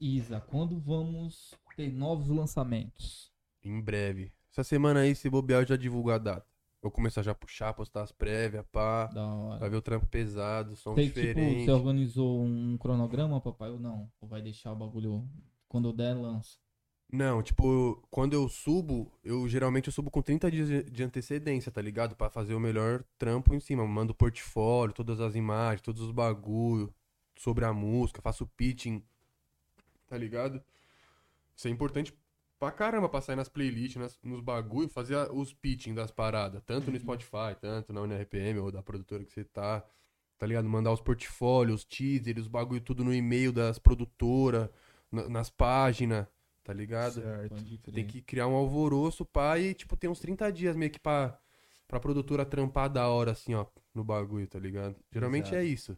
Isa, quando vamos ter novos lançamentos? Em breve. Essa semana aí, se bobear, eu já divulgo a data. Vou começar já a puxar, postar as prévias, pá. Da hora. Vai ver o trampo pesado, som Tem, tipo, diferente. você organizou um cronograma, papai, ou não? Ou vai deixar o bagulho quando eu der, lança? Não, tipo, quando eu subo, eu geralmente eu subo com 30 dias de- antecedência, tá ligado? Pra fazer o melhor trampo em cima. Mando o portfólio, todas as imagens, todos os bagulho sobre a música, faço pitching, tá ligado? Isso é importante pra caramba pra sair nas playlists, nas, nos bagulho, fazer a- os pitching das paradas, tanto no Spotify, tanto na UNRPM ou da produtora que você tá, tá ligado? Mandar os portfólios, os teasers, os bagulho tudo no e-mail das produtoras, na- nas páginas, tá ligado? Certo. Tem que criar um alvoroço, pá, e, tipo, tem uns 30 dias meio que pra, pra produtora trampar da hora, assim, ó, no bagulho, tá ligado? Geralmente Exato. é isso.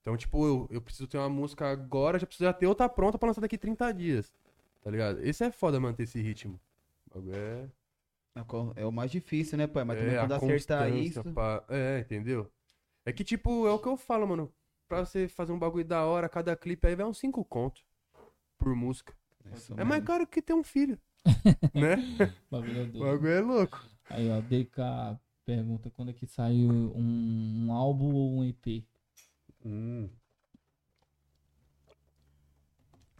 Então, tipo, eu, eu preciso ter uma música agora, já preciso já ter outra pronta pra lançar daqui 30 dias, tá ligado? Esse é foda manter esse ritmo. O bagulho é, É É o mais difícil, né, pai? Mas é também a quando acertar isso. pá. É, entendeu? É que, tipo, é o que eu falo, mano. Pra você fazer um bagulho da hora, cada clipe aí vai uns 5 conto por música. Isso É mais mesmo. caro que ter um filho, né? Bagulho é O doido. bagulho é louco. Aí, ó, DK pergunta quando é que saiu um, um álbum ou um EP? Hum.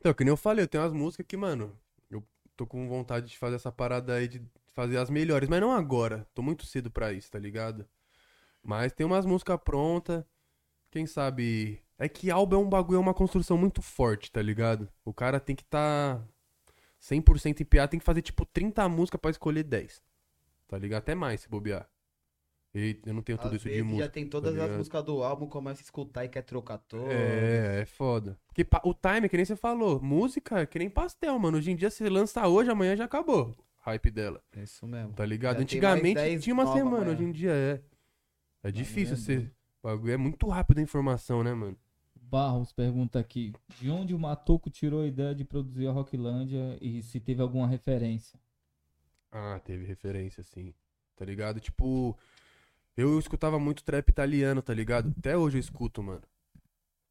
Então, que nem eu falei, eu tenho umas músicas que, mano, eu tô com vontade de fazer essa parada aí de fazer as melhores, mas não agora. Tô muito cedo pra isso, tá ligado? Mas tem umas músicas prontas. Quem sabe. É que álbum é um bagulho, é uma construção muito forte, tá ligado? O cara tem que tá 100% em PA, tem que fazer tipo 30 músicas pra escolher 10. Tá ligado? Até mais se bobear. E eu não tenho tudo Às isso de música. já tem todas as ligado? músicas do álbum, começa a escutar e quer trocar todas. É, é foda. Porque o time, que nem você falou, música é que nem pastel, mano. Hoje em dia, você lança hoje, amanhã já acabou. Hype dela, É isso mesmo. tá ligado? Já Antigamente mais 10 tinha uma semana, amanhã. hoje em dia é. É difícil é você. doido. O bagulho é muito rápido a informação, né, mano? Barros pergunta aqui: de onde o Matoco tirou a ideia de produzir a Rocklândia e se teve alguma referência? Ah, teve referência, sim. Tá ligado? Tipo, eu escutava muito trap italiano, tá ligado? Até hoje eu escuto, mano.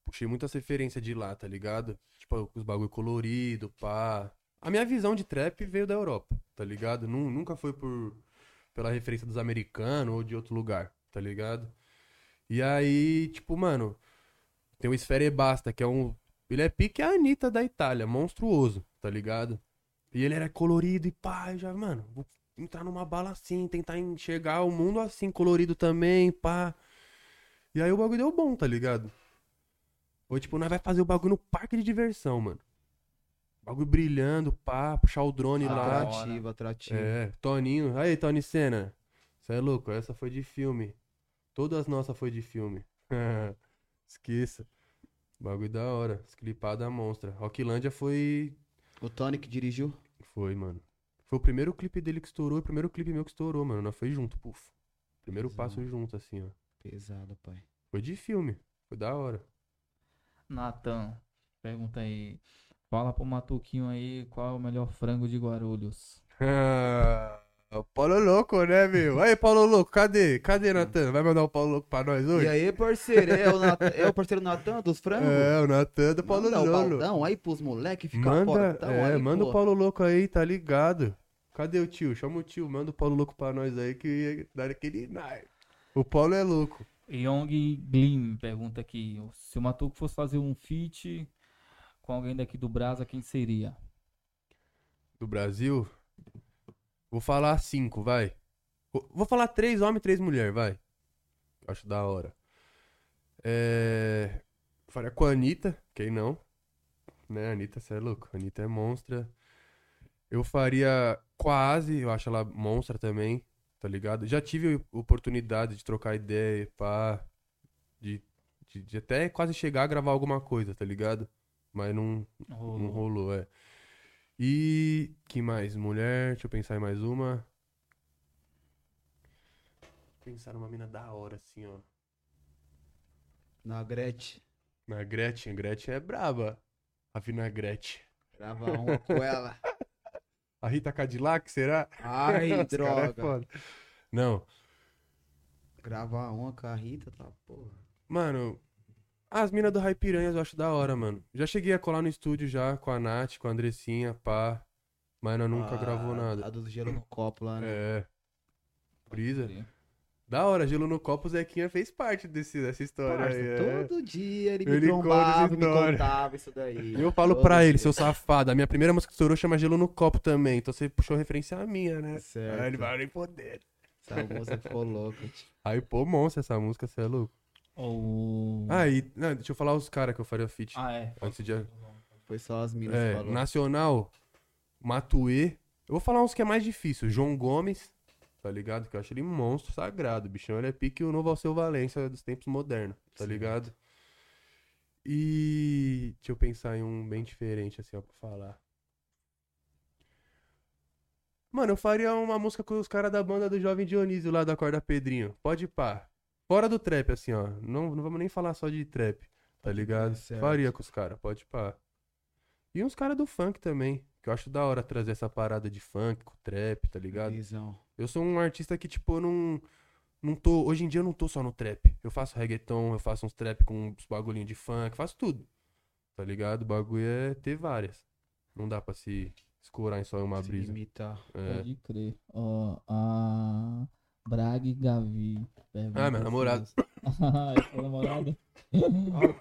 Puxei muitas referências de lá, tá ligado? Tipo, os bagulho colorido, pá. A minha visão de trap veio da Europa, tá ligado? Nu- Nunca foi por pela referência dos americanos ou de outro lugar, tá ligado? E aí, tipo, mano, tem o Sfere Basta, que é um. Ele é pique a Anitta da Itália, monstruoso, tá ligado? E ele era colorido e pá, já, mano, vou entrar numa bala assim, tentar enxergar o mundo assim, colorido também, pá. E aí o bagulho deu bom, tá ligado? Ou tipo, nós vai fazer o bagulho no parque de diversão, mano. Bagulho brilhando, pá, puxar o drone lá. Atrativo, atrativo. É, Toninho. Aí, Tony Senna. Você é louco, essa foi de filme. Todas nossas foi de filme. Esqueça. Bagulho da hora. Clipada monstra. Rocklândia foi. O Tony que dirigiu. Foi, mano. Foi o primeiro clipe dele que estourou e o primeiro clipe meu que estourou, mano. Nós foi junto, puf. Primeiro Pesado. passo junto, assim, ó. Pesado, pai. Foi de filme. Foi da hora. Natan, pergunta aí. Fala pro Matuquinho aí qual é o melhor frango de Guarulhos. Ah, o Paulo Louco, né, meu? Aí, Paulo Louco, cadê? Cadê, Natan? Vai mandar o Paulo Louco pra nós hoje? E aí, parceiro? É o, Nat... é o parceiro Natan dos frangos? É, o Natan do Paulo Manda o Louco. baldão aí pros moleque ficar Manda, fortão é, aí, manda pô. o Paulo Louco aí, tá ligado? Cadê o tio? Chama o tio, manda o Paulo Louco pra nós aí que ia dar aquele naipe. O Paulo é louco. Yong Glim pergunta aqui. Se o Matuco fosse fazer um feat com alguém daqui do Brasa, quem seria? Do Brasil, vou falar cinco, vai. Vou- falar três homens e três mulheres, vai. Acho da hora. É... Faria com a Anitta, quem não? Né, Anitta, você é louco. Anitta é monstra. Eu faria Asi, eu acho ela monstra também, tá ligado? Já tive oportunidade de trocar ideia, pá. De, de, de até quase chegar a gravar alguma coisa, tá ligado? Mas não, não rolou, é. E que mais? Mulher, deixa eu pensar em mais uma. Pensar numa mina da hora, assim, ó. Na Gretchen. Na Gretchen, Gretchen é braba. A Vinagrete. Grava uma com ela. A Rita Cadillac, será? Ai, é droga. foda. Não, Gravar uma com a Rita, tá porra. mano. As minas do Raipiranhas eu acho da hora, mano. Já cheguei a colar no estúdio já com a Nath, com a Andressinha, pá. Mas nós nunca Ah, gravou nada. A do gelo no copo lá, né? É. Brisa. Da hora, Gelo no Copo, o Zequinha fez parte desse, dessa história Parça, aí. é. todo dia ele me Ele conta trombava me contava isso daí. E eu falo Todo pra ele, dia. seu safado, a minha primeira música que estourou chama Gelo no Copo também, então você puxou referência à minha, né? Certo. Aí ele vai nem poder. Essa moça ficou louca. tio. Aí, pô, monstro essa música, você é louco. O... Aí, não, deixa eu falar os caras que eu faria feat. Ah, é. Antes de... Foi só as minas É, que falou. Nacional, Matuê. Eu vou falar uns que é mais difícil. João Gomes, tá ligado? Que eu acho ele um monstro sagrado. Bichão, ele é pique o novo Alceu Valência dos tempos modernos, tá Certo. ligado? E deixa eu pensar em um bem diferente, assim, ó, pra falar. Mano, eu faria uma música com os caras da banda do Jovem Dionísio lá da Corda Pedrinho. Pode ir pá. Fora do trap, assim, ó. Não, não vamos nem falar só de trap, tá ligado? certo. Faria com os caras, pode pá. E uns caras do funk também. Que eu acho da hora trazer essa parada de funk com trap, tá ligado? Visão. Eu sou um artista que, tipo, eu não. Não tô. Hoje em dia eu não tô só no trap. Eu faço reggaeton, eu faço uns trap com uns bagulhinhos de funk, faço tudo. Tá ligado? O bagulho é ter várias. Não dá pra se escurar em só uma Se brisa. limitar. É. Pode crer. Ó, a Braga e Gavi. pergunta Ah, minha se- namorada. Ah, é sua namorada?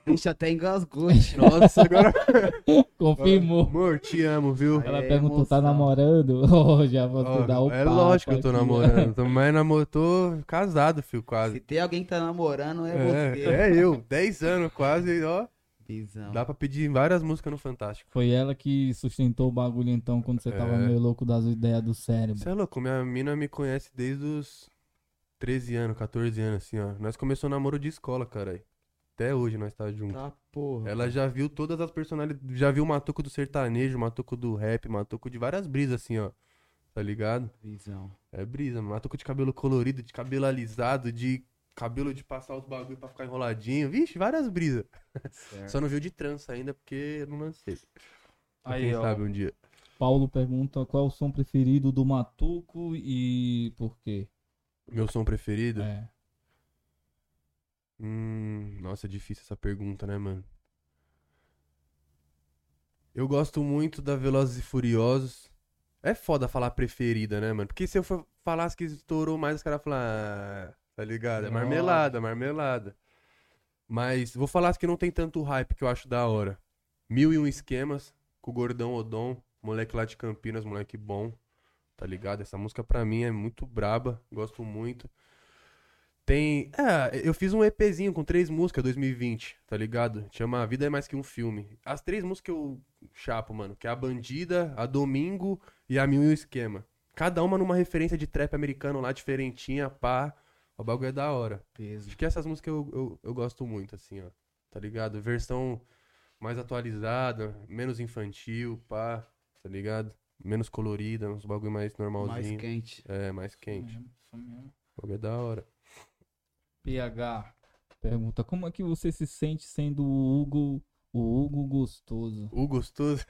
Deixa até engasgou. Nossa, agora. Confirmou. Amor, te amo, viu? Ela É, perguntou, tá emoção. namorando? Oh, já vou Ó, dar o é papo lógico que eu tô aqui. namorando. Tô mais namoro, tô casado, filho, Se quase. tem alguém que tá namorando, é, É, você. é eu. 10 anos quase, ó. Visão. Dá pra pedir várias músicas no Fantástico. Foi ela que sustentou o bagulho então quando você tava É. meio louco das ideias do cérebro. Você é louco, minha mina me conhece desde os 13 anos, 14 anos, assim, ó. Nós começamos namoro de escola, caralho. Até hoje nós tá junto. Tá porra. Ela já viu todas as personalidades. Já viu o Matuco do sertanejo, o Matuco do rap, Matuco de várias brisas, assim, ó. Tá ligado? Visão. É brisa, mano. Matuco de cabelo colorido, de cabelo alisado, de cabelo de passar os bagulho pra ficar enroladinho. Vixe, várias brisas. Certo. Só não viu de trança ainda porque eu não lancei. Aí, Quem ó. sabe um dia. Paulo pergunta qual é o som preferido do Matuco e por quê? Meu som preferido? É. Hum, nossa, é difícil essa pergunta, né, mano? Eu gosto muito da Velozes e Furiosos. É foda falar preferida, né, mano? Porque se eu for falasse que estourou mais, os caras falam, ah, tá ligado? É marmelada, marmelada. Mas vou falar as que não tem tanto hype que eu acho da hora. Mil e um esquemas, com o Gordão Odon, moleque lá de Campinas, moleque bom, tá ligado? Essa música pra mim é muito braba, gosto muito. Tem. É, eu fiz um EPzinho com três músicas 2020, tá ligado? Chama A Vida é Mais Que Um Filme. As três músicas eu chapo, mano, que é a Bandida, a Domingo e a Mil e um Esquema. Cada uma numa referência de trap americano lá, diferentinha, pá. O bagulho é da hora. Peso. Acho que essas músicas eu, eu, eu gosto muito, assim, ó. tá ligado? Versão mais atualizada, menos infantil, pá, tá ligado? Menos colorida, uns bagulho mais normalzinho. Mais quente. É, mais quente. Isso mesmo. O bagulho é da hora. PH pergunta: Como é que você se sente sendo o Hugo, o Hugo gostoso? O gostoso.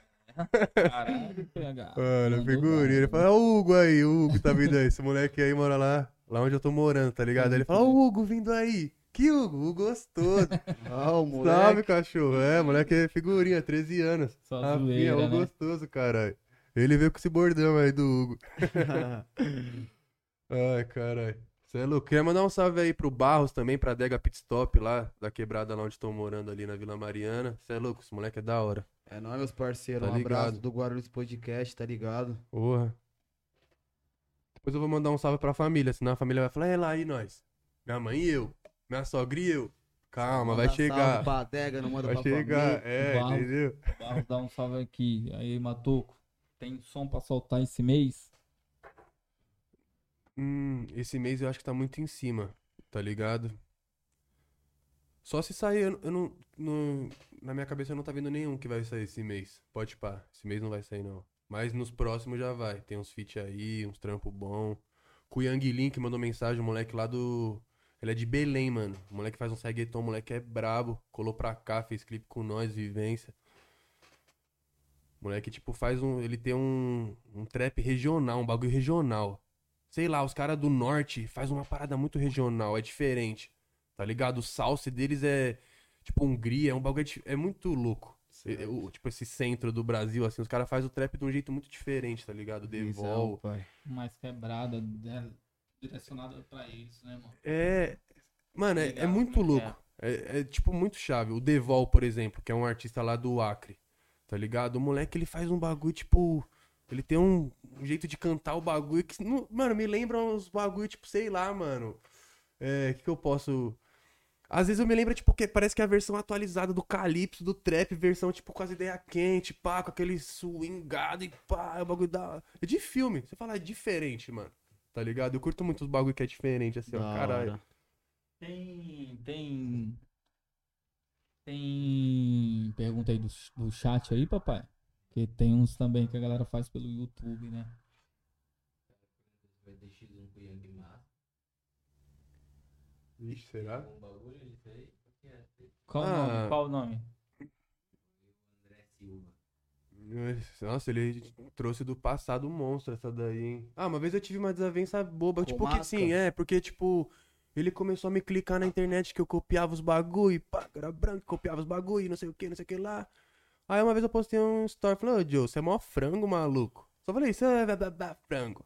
Caralho, PH. Mano, figurinha. Ele fala, ó o Hugo aí, o Hugo tá vindo aí. Esse moleque aí mora lá, lá onde eu tô morando, tá ligado? Aí ele fala, ó o Hugo vindo aí. Que Hugo? O gostoso. Ah, o moleque. Salve, cachorro. É, moleque é figurinha, 13 anos. Só zoeira, o né? gostoso, caralho. Ele veio com esse bordão aí do Hugo. Ai, caralho. Você é louco. Queria mandar um salve aí pro Barros também, pra Dega Pit Stop lá, da quebrada lá onde tô morando ali na Vila Mariana. Você é louco, esse moleque é da hora. É nóis, meus parceiros. Tá um abraço ligado. do Guarulhos Podcast, tá ligado? Porra. Depois eu vou mandar um salve pra família, senão a família vai falar, é lá aí nós. Minha mãe e eu. Minha sogra e eu. Calma, vai chegar. salve Pra adega, não manda Vai pra chegar, família. é, Barros. entendeu? Barros dá um salve aqui. Aí, Matoco, tem som pra soltar esse mês? Hum, esse mês eu acho que tá muito em cima, tá ligado? Só se sair, eu, eu não, não- Na minha cabeça não tá vendo nenhum que vai sair esse mês. Pode pá, esse mês não vai sair não. Mas nos próximos já vai. Tem uns feat aí, uns trampo bom. Com o Yang Link mandou mensagem, o moleque lá do. Ele é de Belém, mano. O moleque faz um reggaeton, o moleque é brabo. Colou pra cá, fez clipe com nós, vivência. Moleque, tipo, faz um. Ele tem um, um trap regional, um bagulho regional. Sei lá, os caras do norte faz uma parada muito regional, é diferente. Tá ligado? O salse deles é. Tipo, Hungria, é um bagulho. dif- É muito louco. É- é o- tipo, esse centro do Brasil, assim, os caras fazem o trap de um jeito muito diferente, tá ligado? Visão, Devol. pai. Mais quebrada, né, direcionada pra eles, né, mano? É. Mano, é, é muito é que louco. É, é, tipo muito chave. O Devol, por exemplo, que é um artista lá do Acre. Tá ligado? O moleque ele faz um bagulho, tipo. Ele tem um, um jeito de cantar o bagulho que. não- Mano, me lembra uns bagulho, tipo, sei lá, mano. É. O que, que eu posso. Às vezes eu me lembro, tipo, que parece que é a versão atualizada do Calypso, do Trap, versão, tipo, com as ideias quentes, pá, com aquele swingado e pá, é o bagulho da. É de filme. Você fala, é diferente, mano. Tá ligado? Eu curto muito os bagulho que é diferente, assim, ó. Da Caralho. hora. Tem. Tem. Tem. Pergunta aí do, do chat aí, papai. Que tem uns também que a galera faz pelo YouTube, né? Vai ter X1 com o Yang. Vixe, será? Um é Qual o Ah. nome? Qual o nome? o André Silva. Nossa, ele trouxe do passado um monstro essa daí, hein? Ah, uma vez eu tive uma desavença boba. Com tipo, que máscara? sim, é, porque, tipo, ele começou a me clicar na internet que eu copiava os bagulho, pá, que era branco, copiava os bagulho, não sei o que, não sei o que lá. Aí uma vez eu postei um story falando, ô Joe, você é mó frango, maluco. Só falei, isso é frango.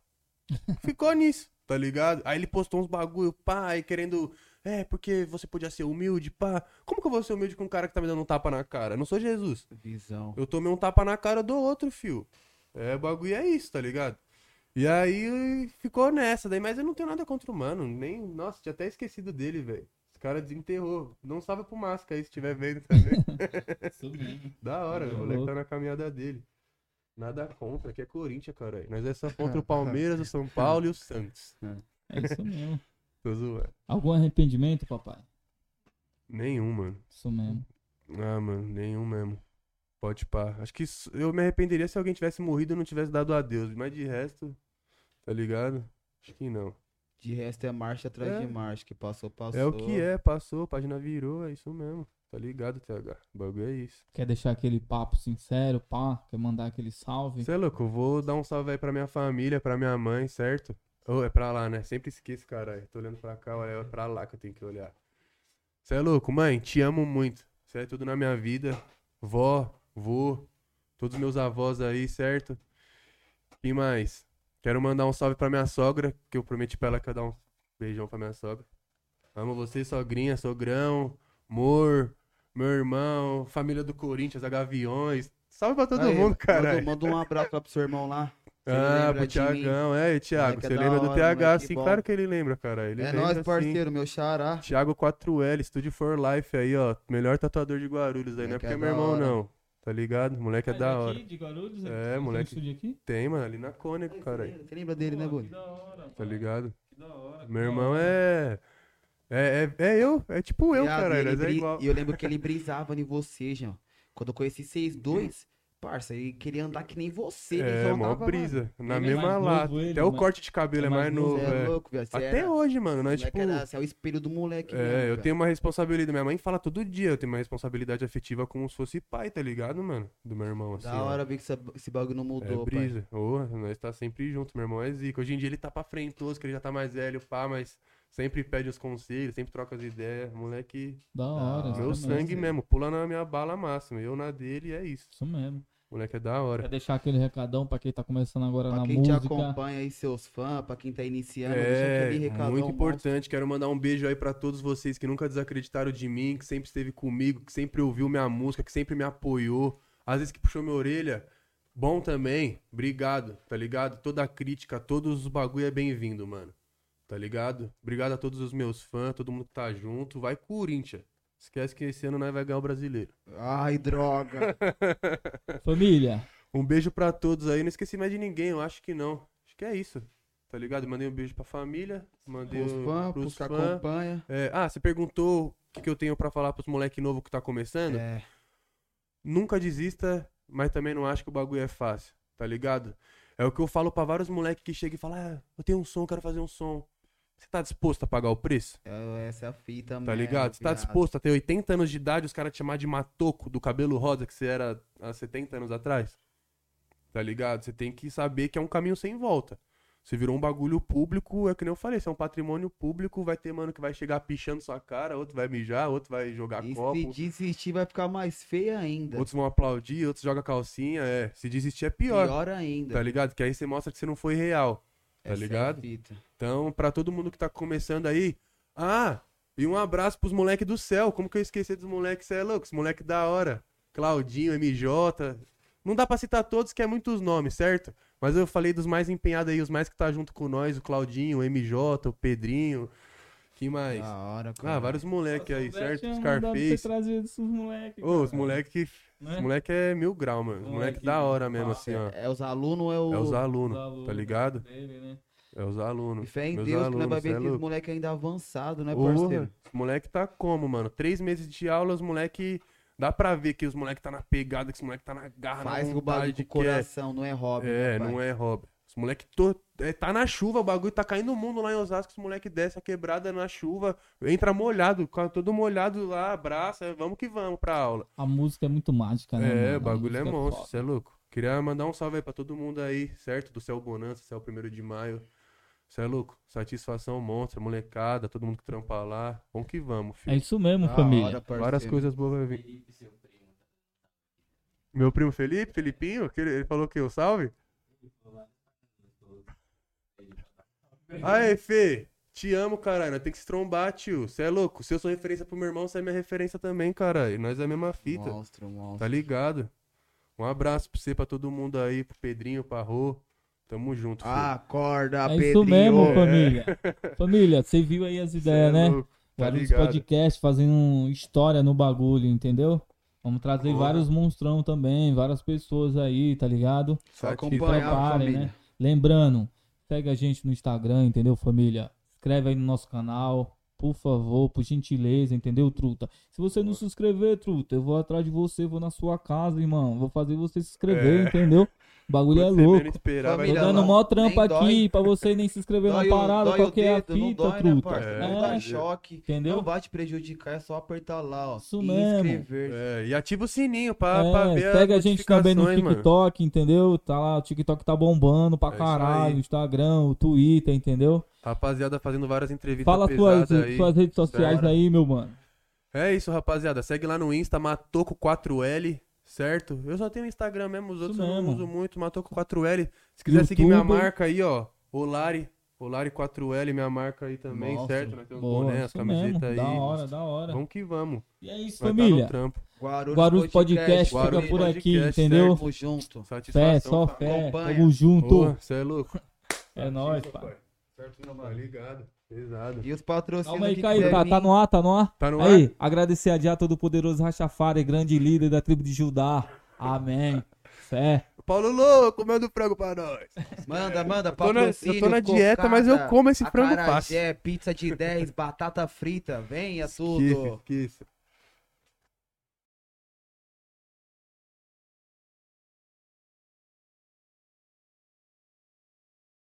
Ficou nisso, tá ligado? Aí ele postou uns bagulho, pá, aí querendo. É, porque você podia ser humilde, pá. Como que eu vou ser humilde com um cara que tá me dando um tapa na cara? Eu não sou Jesus. Visão. Eu tomei um tapa na cara do outro, fio. É, bagulho é isso, tá ligado? E aí ficou nessa, daí, mas eu não tenho nada contra o mano, nem. Nossa, tinha até esquecido dele, velho. Esse cara desenterrou. Não salve pro Masca aí se estiver vendo também. Da hora, o moleque tá na caminhada dele. Nada contra, que é Corinthians, caralho. Nós é só contra o Palmeiras, o São Paulo e o Santos. É isso mesmo. Tô zoando. Algum arrependimento, papai? Nenhum, mano. Isso mesmo. Ah, mano, nenhum mesmo. Pode pá. Acho que isso- eu me arrependeria se alguém tivesse morrido e não tivesse dado adeus. Mas de resto, tá ligado? Acho que não. De resto é marcha atrás É. de marcha. Que passou, passou. É o que é, passou, a página virou, é isso mesmo. Tá ligado, TH? O bagulho é isso. Quer deixar aquele papo sincero, pá? Quer mandar aquele salve? Você é louco, eu vou dar um salve aí pra minha família, pra minha mãe, certo? Ou é pra lá, né? Sempre esqueço, caralho. Tô olhando pra cá, olha, é pra lá que eu tenho que olhar. Você é louco, mãe? Te amo muito. Você é tudo na minha vida. Vó, vô, todos meus avós aí, certo? E mais? Quero mandar um salve pra minha sogra, que eu prometi pra ela que eu ia dar um beijão pra minha sogra. Amo você, sogrinha, sogrão, amor, meu irmão, família do Corinthians, a Gaviões. Salve pra todo mundo, caralho. Manda um abraço lá pro seu irmão lá. Ah, pro. Tiagão, é, Thiago, Moleque é você lembra do TH, moleque sim, claro que ele lembra, cara. Ele É lembra, nóis, sim. parceiro, meu xará. Thiago 4L, Studio for Life aí, ó. Melhor tatuador de Guarulhos aí, não é porque é meu irmão, não. Tá ligado? Moleque é Ah, da hora. aqui, de Guarulhos? É, Tem moleque. estúdio aqui? Tem, mano, ali na Cônico, cara. Você lembra dele, né, Pô, Bully? Que da hora, Tá ligado? Que da hora. Meu irmão é. É, é, é eu, é tipo eu, cara. e é bri- igual. E eu lembro que ele brisava em você, Jean. Quando eu conheci vocês dois, parça, ele queria andar que nem você. ele É, mó brisa. Na Ele é mesma lata. novo, ele, Até o mas- corte de cabelo é é mais mais novo. É é. louco. Você Até era, hoje, mano. Nós, moleque tipo. era- você é o espelho do moleque. É, mesmo, eu tenho uma responsabilidade. Minha mãe fala todo dia, eu tenho uma responsabilidade afetiva como se fosse pai, tá ligado, mano? Do meu irmão, assim. Da ó. hora ver que esse bagulho não É mudou, pai. brisa. Ô, nós tá sempre junto, meu irmão é zica. Hoje em dia ele tá pra frentoso, que ele já tá mais velho, pá, mas sempre pede os conselhos, sempre troca as ideias. Moleque, Da hora. meu sangue mesmo. mesmo, pula na minha bala máxima. Eu na dele e é isso. Isso mesmo. Moleque é da hora. Quer deixar aquele recadão pra quem tá começando agora Pra na quem te música? acompanha aí, seus fãs, pra quem tá iniciando, deixa É, aquele recadão. muito monstro. importante. Quero mandar um beijo aí pra todos vocês que nunca desacreditaram de mim, que sempre esteve comigo, que sempre ouviu minha música, que sempre me apoiou. Às vezes que puxou minha orelha. Bom também. Obrigado, tá ligado? Toda a crítica, todos os bagulho é bem-vindo, mano. Tá ligado? Obrigado a todos os meus fãs, todo mundo que tá junto. Vai Corinthians. Esquece que esse ano nós vai ganhar o brasileiro. Ai, droga. Família, Um beijo pra todos aí. Não esqueci mais de ninguém, eu acho que não. Acho que é isso. Tá ligado? Mandei um beijo pra família. Mandei Os um- fãs, pros pros que fãs. acompanham. É, ah, você perguntou o que, que eu tenho pra falar pros moleque novo que tá começando? É. Nunca desista, mas também não acho que o bagulho é fácil, tá ligado? É o que eu falo pra vários moleques que chegam e falam: Ah, eu tenho um som, quero fazer um som. Você tá disposto a pagar o preço? É, Essa é a fita mesmo. Tá ligado? Você tá disposto a ter 80 anos de idade os caras te chamar de matoco do cabelo rosa que você era há 70 anos atrás? Tá ligado? Você tem que saber que é um caminho sem volta. Você virou um bagulho público, é que nem eu falei, você é um patrimônio público, vai ter mano que vai chegar pichando sua cara, outro vai mijar, outro vai jogar E copo. se desistir vai ficar mais feia ainda. Outros vão aplaudir, outros jogam calcinha, é. Se desistir é pior, Pior ainda. tá ligado? Que aí você mostra que você não foi real, tá Essa é ligado? fita. Então, pra todo mundo que tá começando aí, ah, e um abraço pros moleques do céu. Como que eu esqueci dos moleques? Você é louco? Os moleques da hora. Claudinho, MJ. Não dá pra citar todos, que é muitos nomes, certo? Mas eu falei dos mais empenhados aí, os mais que tá junto com nós, o Claudinho, o MJ, o Pedrinho. Que mais? Da hora, cara. Ah, vários moleques aí, certo? Os Scarface. trazer esses moleques. Ô, os cara. moleque, Né? os moleque é mil grau, mano. Os moleque Moleque da hora mesmo, massa. assim, ó. É os alunos ou é o. É os Os alunos, alunos tá ligado? dele, né? É os alunos. E fé em Meus Deus que nós vai alunos, ver é moleque ainda avançado, né, Porra, parceiro? Os moleque tá como, mano? Três meses de aula, os moleque. Dá pra ver que os moleque tá na pegada, que os moleque tá na garra, Faz na o bagulho que é- coração, não é hobby. É, né, não é hobby. Os moleque to... é, tá na chuva, o bagulho tá caindo o mundo lá em Osasco, os moleque desce a quebrada na chuva, entra molhado, todo molhado lá, abraça, vamos que vamos pra aula. A música é muito mágica, né? É, o bagulho é música monstro, você é louco. Queria mandar um salve aí pra todo mundo aí, certo? Do Céu Bonança, Céu Primeiro de Maio. Você é louco? Satisfação monstra, molecada, todo mundo que trampa lá. Vamos que vamos, É filho. isso mesmo, Da família. hora. Várias coisas boas vai vir. Felipe, seu primo. Meu primo Felipe, Felipinho, ele, ele falou que o salve? Aê, Fê, te amo, caralho. Nós tem que se trombar, tio. Você é louco. Se eu sou referência pro meu irmão, você é minha referência também, caralho. Nós é a mesma fita. Monstro, monstro. Tá ligado? Um abraço pra você, pra todo mundo aí, pro Pedrinho, pra Rô. Tamo junto, filho. Acorda, É Pedrinho. isso mesmo, família. Família, você viu aí as ideias, é né? louco, Tá Vários ligado? podcasts fazendo história no bagulho, entendeu? Vamos trazer vários monstrão também, várias pessoas aí, tá ligado? Só acompanhar Preparem, família. né? Lembrando, segue a gente no Instagram, entendeu, família? Inscreve aí no nosso canal, por favor, por gentileza, entendeu, truta? Se você não se inscrever, truta, eu vou atrás de você, vou na sua casa, irmão. Vou fazer você se inscrever, É. entendeu? O bagulho é Quando louco. esperar, Tô dando mó trampa nem dói. aqui pra você nem se inscrever Dói na parada, dói qual que é a não fita, dói, né, truta. parceiro? É. Não dá É, choque. entendeu? Não vai te prejudicar, é só apertar lá, ó. Isso e mesmo. inscrever. É, e ativa o sininho pra, É, pra ver segue a gente também no notificações, mano. TikTok, entendeu? Tá lá, o TikTok tá bombando pra É caralho, o Instagram, o Twitter, entendeu? Rapaziada fazendo várias entrevistas Fala suas, aí. suas redes sociais aí, meu mano. É isso, rapaziada. Segue lá no Insta, Matoco4L, certo? Eu só tenho Instagram mesmo, os Isso outros eu não mesmo. uso muito. Matoco4L. Se quiser seguir minha YouTube. marca aí, ó. Olari. Olari4L, minha marca aí também, Nossa, certo? Nós temos Boa, boné, as isso mesmo. camisetas aí. Da hora, da hora. Vamos que vamos. E é isso, Vai tá família. no trampo. Guarulhos, Guarulhos Podcast Guarulhos fica por aqui, Podcast, entendeu? Tamo junto. Satisfação. Fé, só tá? fé. Acompanha. Tamo junto. Boa, Cê é louco. É nóis, pai. Certo, meu Tá mano? ligado. Pesado. E os patrocínios Calma aí, que Caio. Tá, tá no ar, tá no ar? Tá no Aí, agradecer a Dia Todo-Poderoso Rachafari, grande líder da tribo de Judá. Amém. Fé. Paulo Louco, manda o frango pra nós. Manda, manda, na- eu patrocínio, tô na dieta, mas eu como esse frango fácil. É, pizza de 10, batata frita, venha tudo. esqueça.